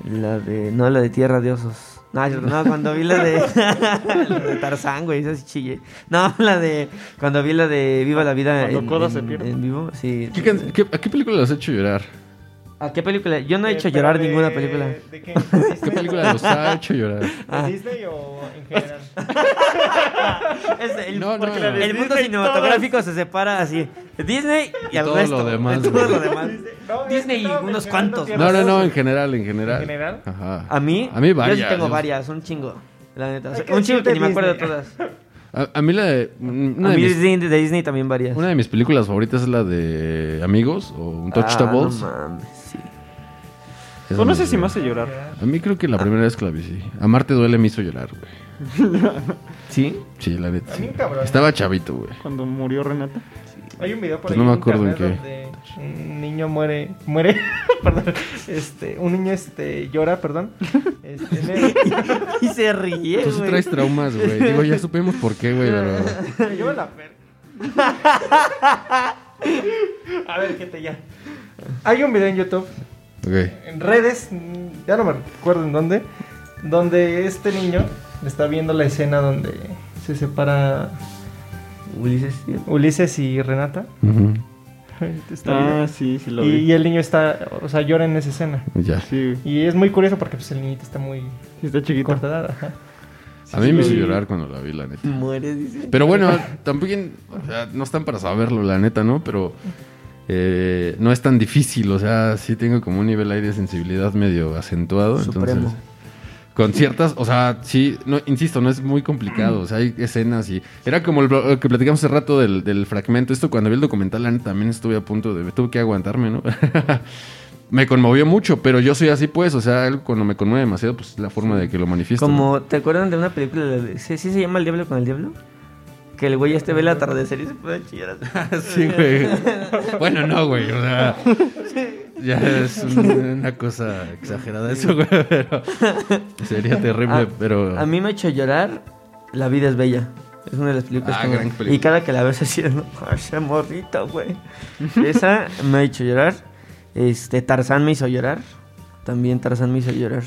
La de no la de Tierra de Osos. No, no, cuando vi la de, la (laughs) (laughs) de Tarzán, güey, esa sí chillé. No, la de cuando vi la de Viva la vida Cuando en, Coda en- se pierde. en vivo, sí. ¿Qué qué- ¿A qué película los has hecho llorar? ¿A qué película? Yo no he hecho llorar de- ninguna película. ¿De qué? ¿Qué ¿Disney? película los ha hecho llorar? ¿De (laughs) Ah. Disney o en general? (laughs) Es el, No, no, no. el mundo Disney cinematográfico se separa así. Disney y, Y al todo resto. lo demás, Todo lo demás. No, Disney y unos cuantos. No, no, de no, en general, en general. ¿En general? Ajá. A mí, A mí varias. Yo sí tengo varias, un chingo. La neta. O sea, un chingo que decir ni de me acuerdo de Disney. todas. A, a mí la de... Una a de, mí mis, Disney, de Disney también varias. una de mis películas favoritas es la de Amigos o Untouchables. Ah, no mames. Eso O no sé si me hace llorar. A mí creo que la primera vez que la vi, sí. Amarte duele me hizo llorar, güey. (laughs) ¿Sí? Sí, la neta. A sí. cabrón. Estaba chavito, güey. Cuando murió Renata. Hay un video por Pues ahí no me acuerdo en qué. donde un niño muere, muere, (laughs) perdón, este, un niño este llora, perdón. (laughs) Este, ne- Y se ríe, Tú sí traes traumas, güey. Digo, ya supimos por qué, güey, pero... Lleva la fer. A ver, gente, ya. Hay un video en YouTube, En redes, ya no me recuerdo en dónde, donde este niño está viendo la escena donde se separa Ulises, sí. Ulises y Renata. Ujú. (laughs) Está bien. Ah, sí, sí lo y, vi. y el niño está, o sea, llora en esa escena. Ya. Sí, Y es muy curioso porque pues el niñito está muy sí está chiquito. corta edad, ajá. A mí sí me hizo llorar cuando la vi, la neta. Muere, dice. Pero bueno, también, o sea, no están para saberlo, la neta, ¿no? Pero eh, no es tan difícil, o sea, sí tengo como un nivel ahí de sensibilidad medio acentuado. Supremo. Entonces, con ciertas, o sea, sí, no, insisto, no es muy complicado, o sea, hay escenas y... Era como el, lo que platicamos hace rato del, del fragmento, esto cuando vi el documental, la neta, también estuve a punto de... Tuve que aguantarme, ¿no? (laughs) me conmovió mucho, pero yo soy así, pues, o sea, algo cuando me conmueve demasiado, pues es la forma de que lo manifiesto. Como, ¿te acuerdan de una película? de- ¿Sí, sí se llama El Diablo con el Diablo? Que el güey este ve el atardecer y se puede chillar así. (laughs) Sí, güey. Bueno, no, güey. O sea, ya es un- una cosa exagerada eso, güey. Pero sería terrible, A- pero. A mí me ha hecho llorar La vida es bella. Es una de las películas Ah, que me- gran película. Y cada que la ves así, (laughs) ¿no? Ese morrito, güey. Esa me ha hecho llorar. Este, Tarzán me hizo llorar. También Tarzán me hizo llorar.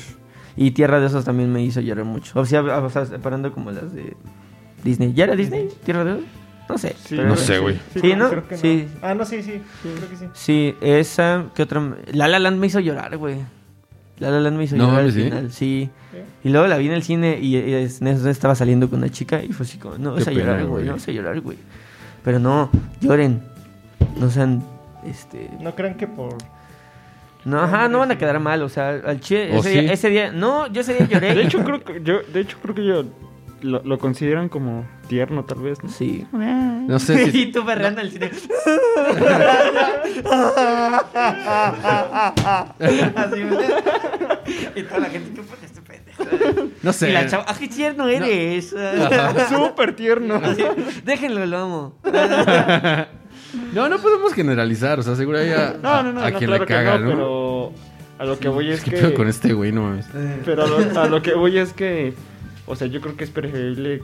Y Tierra de Osos también me hizo llorar mucho. O sea, o sea, separando como las de Disney. ¿Ya era Disney? ¿Tierra de Osos? No sé. Sí, pero- No sé, güey. Sí, ¿no? Creo que no. Sí. Ah, no, sí, sí. Creo que sí. Sí, esa, ¿qué otra? La La Land me hizo llorar, güey. La La Land me hizo No llorar al ¿sí? final, sí. ¿Sí? Y luego la vi en el cine y, en eso estaba saliendo con una chica y fue así como, no vas a llorar, güey, no vas a llorar, güey. Pero no, lloren. No sean, este... No crean que por. No, ajá, no van a quedar mal, o sea, al chile, ¿O ese, sí? día, ese día, no, yo ese día lloré. De hecho, creo que yo, de hecho, creo que yo lo, lo consideran como tierno, tal vez, ¿no? Sí. No sé (laughs) si. y tú berreando en el cine. Así, y toda la gente, ¿qué fue este pendejo? No sé. Y la chava, ¡ah, qué tierno eres! Súper tierno. (laughs) Así, déjenlo, lo amo. (laughs) No, no podemos generalizar. O sea, seguro hay a, No, no, no, a no, quien claro le caga, que no, ¿no? pero a lo que voy es ¿Qué que... con este güey? No mames. Pero a lo, a lo que voy es que... O sea, yo creo que es preferible...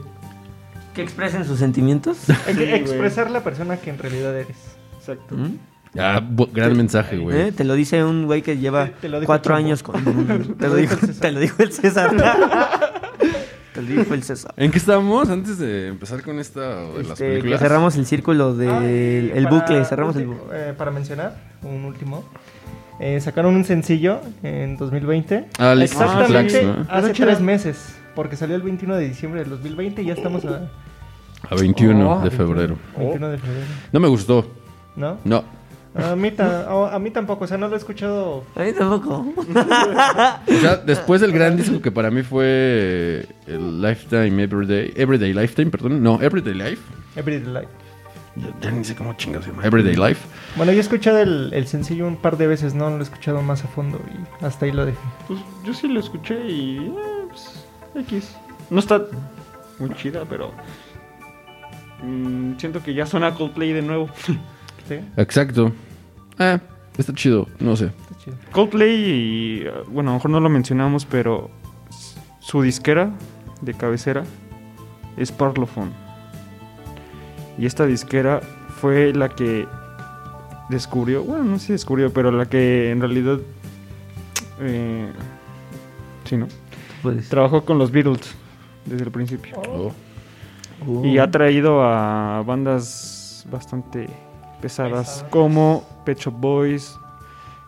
Que expresen sus sentimientos. (laughs) Sí, expresar la persona que en realidad eres. Exacto. ¿Mm? Ah, gran mensaje, güey. ¿Eh? Te lo dice un güey que lleva cuatro años con... (laughs) Te lo dijo, te lo dijo el César. (laughs) te lo dijo el César. ¿En qué estábamos antes de empezar con esta o de las Este, que películas? cerramos el círculo del Ah, y el para bucle, cerramos el bucle. eh, para mencionar, un último. Eh, sacaron un sencillo en 2020. Ah, Exactamente Flags, ¿no? hace tres meses. Porque salió el 21 de diciembre del 2020 y ya estamos a A 21 Oh, de febrero. 21 de febrero. No me gustó. ¿No? No. A mí, ta- a mí tampoco, o sea, no lo he escuchado. A mí tampoco. (laughs) O sea, después del gran disco que para mí fue el Lifetime Everyday, Everyday Lifetime, perdón, no, Everyday Life. Everyday Life. Ya, ya ni sé cómo chingados se llama. Everyday Life. Bueno, yo he escuchado el, el sencillo un par de veces, no lo he escuchado más a fondo y hasta ahí lo dejé. Pues yo sí lo escuché y... X. No está muy chida, pero... mm, siento que ya suena Coldplay de nuevo. (laughs) ¿Sí? Exacto. Ah, está chido, no sé. Está chido. Coldplay y... Bueno, a lo mejor no lo mencionamos, pero... Su disquera de cabecera es Parlophone. Y esta disquera fue la que descubrió, bueno, no sé si descubrió, pero la que en realidad... eh, sí, ¿no? Pues, Trabajó con los Beatles desde el principio. Oh. uh, Y ha traído a bandas bastante pesadas Pesadas. como Pet Shop Boys,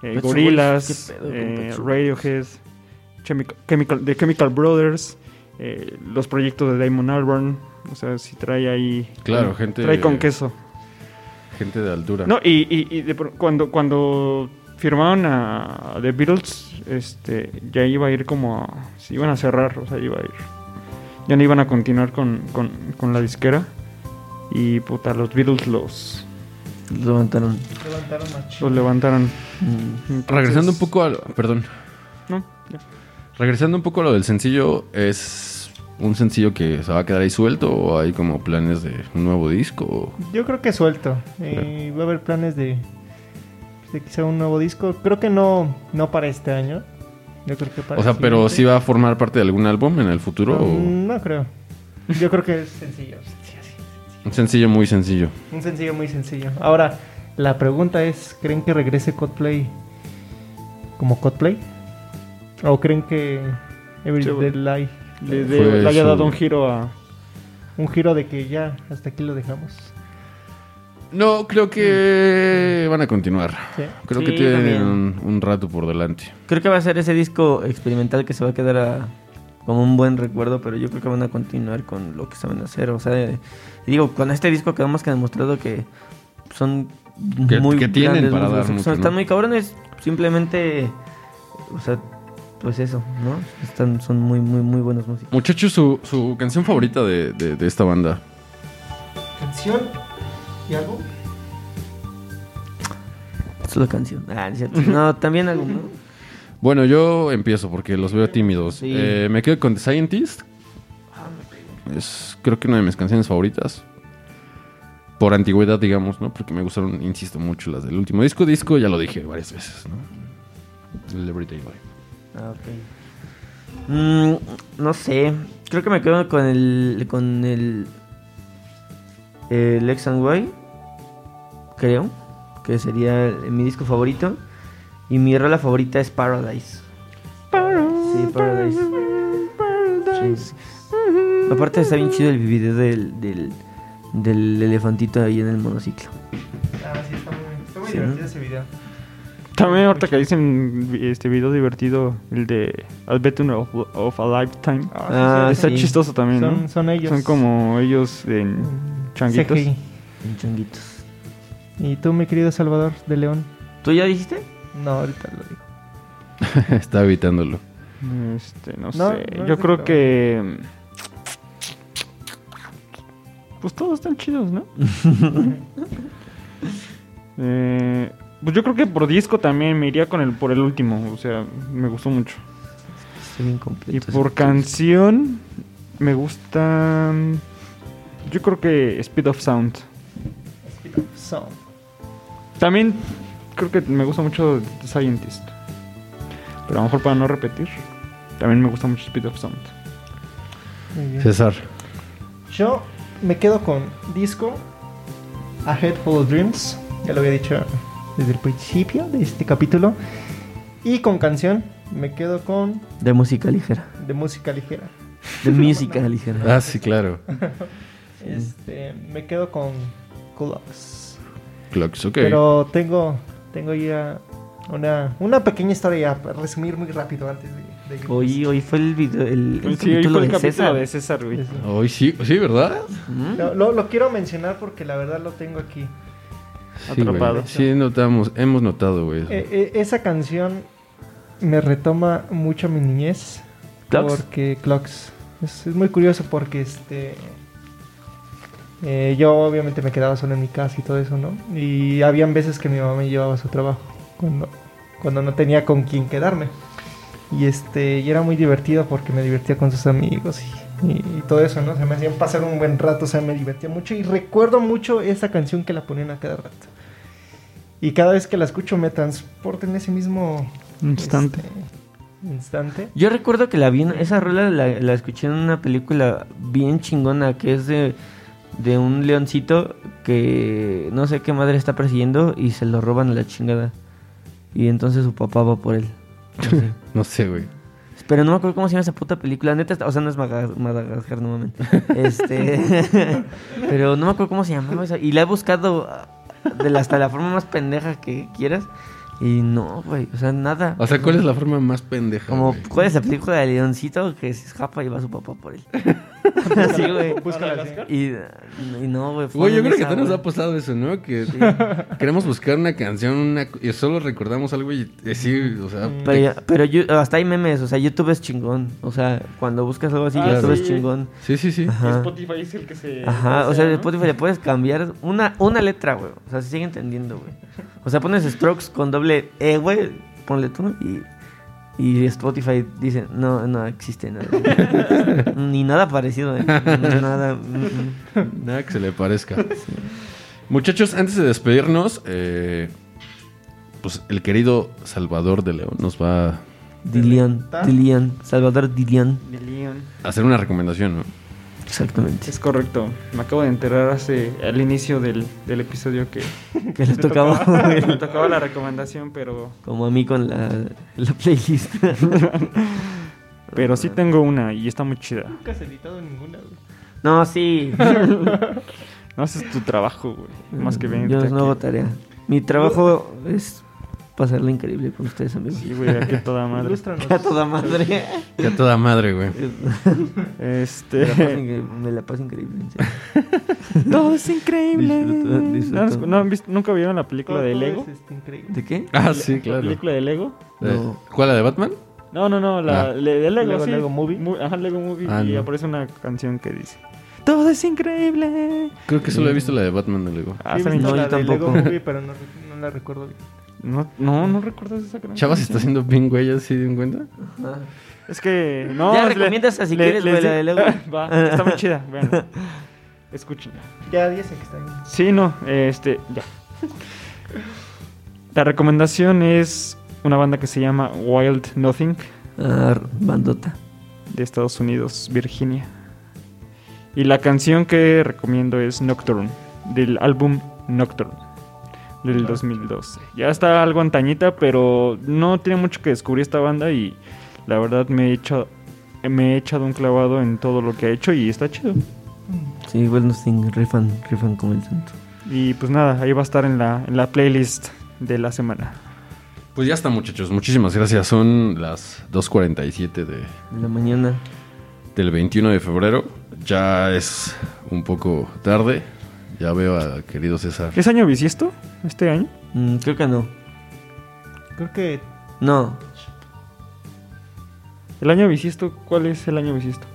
eh, Pet Shop Gorillaz, Boys, ¿qué pedo con eh, Radiohead, Chemical, Chemical- The Chemical Brothers, eh, los proyectos de Damon Albarn. O sea, si trae ahí. Claro, gente- Trae con queso. Gente de altura. No, y, y- y de pro- cuando, cuando firmaron a, a The Beatles, este, ya iba a ir como. a- se iban a cerrar, o sea, iba a ir. Ya no iban a continuar con, con, con la disquera. Y puta, los Beatles los, levantaron. Levantaron los levantaron. Mm. Entonces- Regresando un poco al... Perdón. No, ya. Regresando un poco a lo del sencillo, ¿es un sencillo que se va a quedar ahí suelto o hay como planes de un nuevo disco? Yo creo que suelto. Eh, va a haber planes de, de quizá un nuevo disco. Creo que no, no para este año. Yo creo que para O sea, el pero sí va a formar parte de algún álbum en el futuro o Mm, No creo. Yo creo que es sencillo. sencillo, un sencillo muy sencillo. Un sencillo muy sencillo. Ahora, la pregunta es, ¿creen que regrese Coldplay como Coldplay? ¿O creen que Everyday. Life Le, de- le haya dado un giro a. un giro de que ya hasta aquí lo dejamos? No, creo que van a continuar. ¿Sí? Creo Sí, que tienen un, un rato por delante. Creo que va a ser ese disco experimental que se va a quedar a- como un buen recuerdo, pero yo creo que van a continuar con lo que saben hacer. O sea, eh, digo, con este disco quedamos que han demostrado que son Que- muy que tienen grandes para dar mucho, son- ¿no? Están muy cabrones, simplemente, o sea, pues eso, ¿no? Están, son muy, muy, muy buenos músicos. Muchachos, su, su canción favorita de, de- de esta banda. ¿Canción? ¿Y algo? Es la canción. Ah, es cierto. No, también algo, ¿no? Bueno, yo empiezo porque los veo tímidos. Sí. Eh, me quedo con The Scientist. Es creo que una de mis canciones favoritas. Por antigüedad, digamos, ¿no? Porque me gustaron, insisto, mucho las del último disco. Disco ya lo dije varias veces, ¿no? El Everyday Life. Ah, ok. Mm, no sé. Creo que me quedo con el. Con el. El X and Y. Creo. Que sería mi disco favorito. Y mi rola favorita es Paradise. Sí, Paradise. Sí. Aparte está bien chido el video del, del, del elefantito ahí en el monociclo. Ah, sí, está muy, está muy Sí, divertido ¿no? ese video. También ahorita que dicen este video divertido, el de You of, of a Lifetime. Ah, Está sí. chistoso también, Son, ¿no? son ellos. Son como ellos en changuitos. CGI. En chonguitos. ¿Y tú, mi querido Salvador de León? ¿Tú ya dijiste? No, ahorita lo digo. (laughs) Está evitándolo. Este, no, No, sé. no Yo creo que- que. Pues todos están chidos, ¿no? (laughs) Eh, pues yo creo que por disco también me iría con el por el último. O sea, me gustó mucho. Estoy bien Y completo. por canción, me gusta. Yo creo que Speed of Sound. Son. También creo que me gusta mucho The Scientist. Pero a lo mejor para no repetir, también me gusta mucho Speed of Sound. Muy bien. César. Yo me quedo con disco A Head Full of Dreams. Ya lo había dicho desde el principio de este capítulo. Y con canción me quedo con De música ligera. de música ligera. De música ligera. Ah, sí, claro. (laughs) Este, me quedo con Clocks. Clocks, ok. Pero tengo, tengo ya una, una pequeña historia para resumir muy rápido antes de, de Hoy, hoy fue el, video, el, el Sí, hoy capítulo fue el de capítulo César. de César. Eso. Hoy sí, sí, ¿verdad? ¿Mm? Lo, lo- lo quiero mencionar porque la verdad lo tengo aquí. Sí. Atrapado. Sí, notamos, hemos notado, güey. eso. Eh, eh, esa canción me retoma mucho mi niñez. ¿Clocks? Porque Clocks. Es, es muy curioso porque este. Eh, yo obviamente me quedaba solo en mi casa y todo eso, ¿no? Y habían veces que mi mamá me llevaba a su trabajo cuando, cuando no tenía con quién quedarme. Y este, y era muy divertido porque me divertía con sus amigos y, y- y todo eso, ¿no? Se me hacían pasar un buen rato, o sea, me divertía mucho. Y recuerdo mucho esa canción que la ponían a cada rato. Y cada vez que la escucho me transporta en ese mismo Instante. este, instante. Yo recuerdo que la vi, esa rola la, la escuché en una película bien chingona que es de, de un leoncito que no sé qué madre está persiguiendo y se lo roban a la chingada. Y entonces su papá va por él. No sé, (laughs) güey. Pero no me acuerdo cómo se llama esa puta película. Neta, o sea, no es Madagascar, no mames. (laughs) Este. (laughs) pero no me acuerdo cómo se llamaba esa. Y la he buscado de la, hasta la forma más pendeja que quieras. Y no, güey. O sea, nada. O sea, ¿cuál es la forma más pendeja? Como, güey? ¿cuál es la película de Leoncito que se escapa y va su papá por él? (laughs) Así, güey. (laughs) Y, y no, güey. Güey, yo creo que esa, todos nos ha pasado eso, ¿no? Que (laughs) queremos buscar una canción una, y solo recordamos algo y decir, o sea... Pero, ya- pero yo- hasta hay memes, o sea, YouTube es chingón. O sea, cuando buscas algo así, Ah, YouTube sí. es chingón. Sí, sí, sí. Ajá. Spotify es el que se. Ajá, o se sea, ¿no? Spotify le puedes cambiar una, una letra, güey. O sea, se sigue entendiendo, güey. O sea, pones strokes con doble E, güey, ponle tú y, Y Spotify dice, no, no existe nada. (laughs) Ni nada parecido. ¿eh? Nada. mm, mm. Nada que se le parezca. Muchachos, antes de despedirnos, eh, pues el querido Salvador de León nos va Dilian, Dilian, Salvador Dilian. A hacer una recomendación, ¿no? Exactamente. Es correcto. Me acabo de enterar hace al inicio del, del episodio que (laughs) Que le tocaba (laughs) me tocaba la recomendación, pero como a mí con la, la playlist. (laughs) pero sí tengo una y está muy chida. Nunca has editado ninguna, güey. No, sí. No haces tu trabajo, güey. Más que venirte Yo aquí. no hago tarea. Mi trabajo es pasarla increíble con ustedes, amigos. Sí, güey, aquí a toda (laughs) madre. Ilústranos. (laughs) A toda madre. Que a toda madre, güey. La Este. increíble, me la paso increíble. en serio. (laughs) Todo es increíble. Disfruto- disfruto. ¿No, no han visto- ¿Nunca vieron la película de Lego? es, este, increíble. ¿De qué? Ah, sí, ¿La claro. película de Lego? No. ¿Cuál, la de Batman? No, no, no, la Ah. le- de Lego, Lego- sí. Lego Movie. Mu- Ajá, Lego Movie. Ah, y no. aparece una canción que dice: Todo es increíble. Creo que solo he visto la de Batman de Lego. Ah, Sí, No, la yo de Lego tampoco. Movie, pero no, no la recuerdo bien. No, no, no recuerdas esa canción. Chavas está haciendo bien, güey, ¿ya se dieron cuenta? Es que. No, Ya recomiendas así le- quieres, güey, la di- de Lego. (laughs) Va, está muy chida. Vean. Escúchenla. Ya dicen que está bien. Sí, no, este, ya. La recomendación es una banda que se llama Wild Nothing Ah, bandota. de Estados Unidos, Virginia. Y la canción que recomiendo es Nocturne, del álbum Nocturne, del 2012. Ya está algo antañita, pero no tiene mucho que descubrir esta banda y la verdad me he echado, me he echado un clavado en todo lo que ha hecho y está chido. Sí, igual no sing, rifan, rifan como el santo. Y pues nada, ahí va a estar en la, en la playlist de la semana. Pues ya está, muchachos. Muchísimas gracias. Son las 2.47 de, En la mañana. del 21 de febrero. Ya es un poco tarde. Ya veo a querido César. ¿Es año bisiesto? ¿Este año? Mm, creo que no. Creo que No, ¿El año bisiesto? ¿Cuál es el año bisiesto?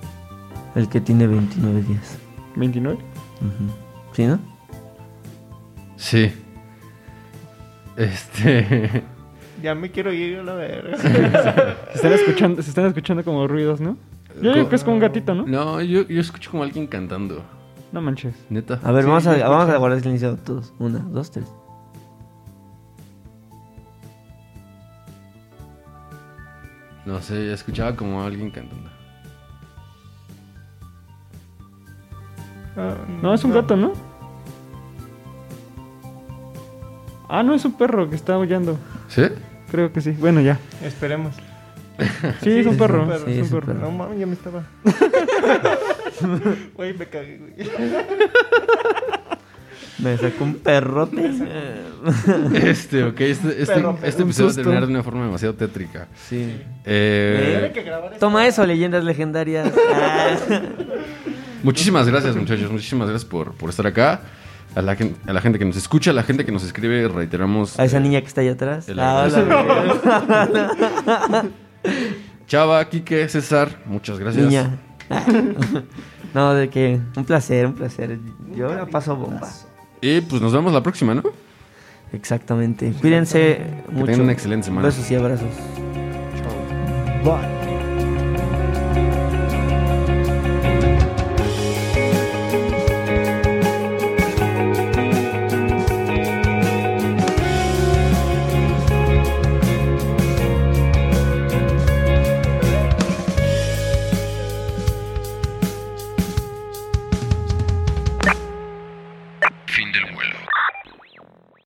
el que tiene 29 días. ¿29? Ujú. ¿Sí, no? Sí. Este. (laughs) ya me quiero ir a la verga. Se están escuchando, se están escuchando como ruidos, ¿no? Yo digo que es como un gatito, ¿no? No, yo, yo escucho como alguien cantando. No manches. Neta. A ver, Sí, vamos, a, sí, vamos sí. a guardar silencio todos. Una, dos, tres. No sé, escuchaba como alguien cantando. Ah, No, es un gato, ¿no? Ah, no, es un perro que está aullando. ¿Sí? Creo que sí. Bueno, ya. Esperemos. Sí, es un perro. Sí, es un perro. No mames, ya me estaba. (laughs) (laughs) Güey, me cagué, güey. (laughs) Me sacó un perrote. (laughs) Este, ok. Este, este, Perro, este episodio va a terminar de una forma demasiado tétrica. sí. Eh. Toma eso, leyendas legendarias. Muchísimas gracias, muchachos. Muchísimas gracias por, por estar acá. A la, gen- a la gente que nos escucha, a la gente que nos escribe, reiteramos. A esa eh, niña que está allá atrás. el Ah, hola, Chava, Quique, César, muchas gracias. niña. (laughs) No, de que un placer, un placer. Yo la paso bomba. Y pues nos vemos la próxima, ¿no? Exactamente. Cuídense mucho. tengan una excelente semana. Besos y abrazos. Bye.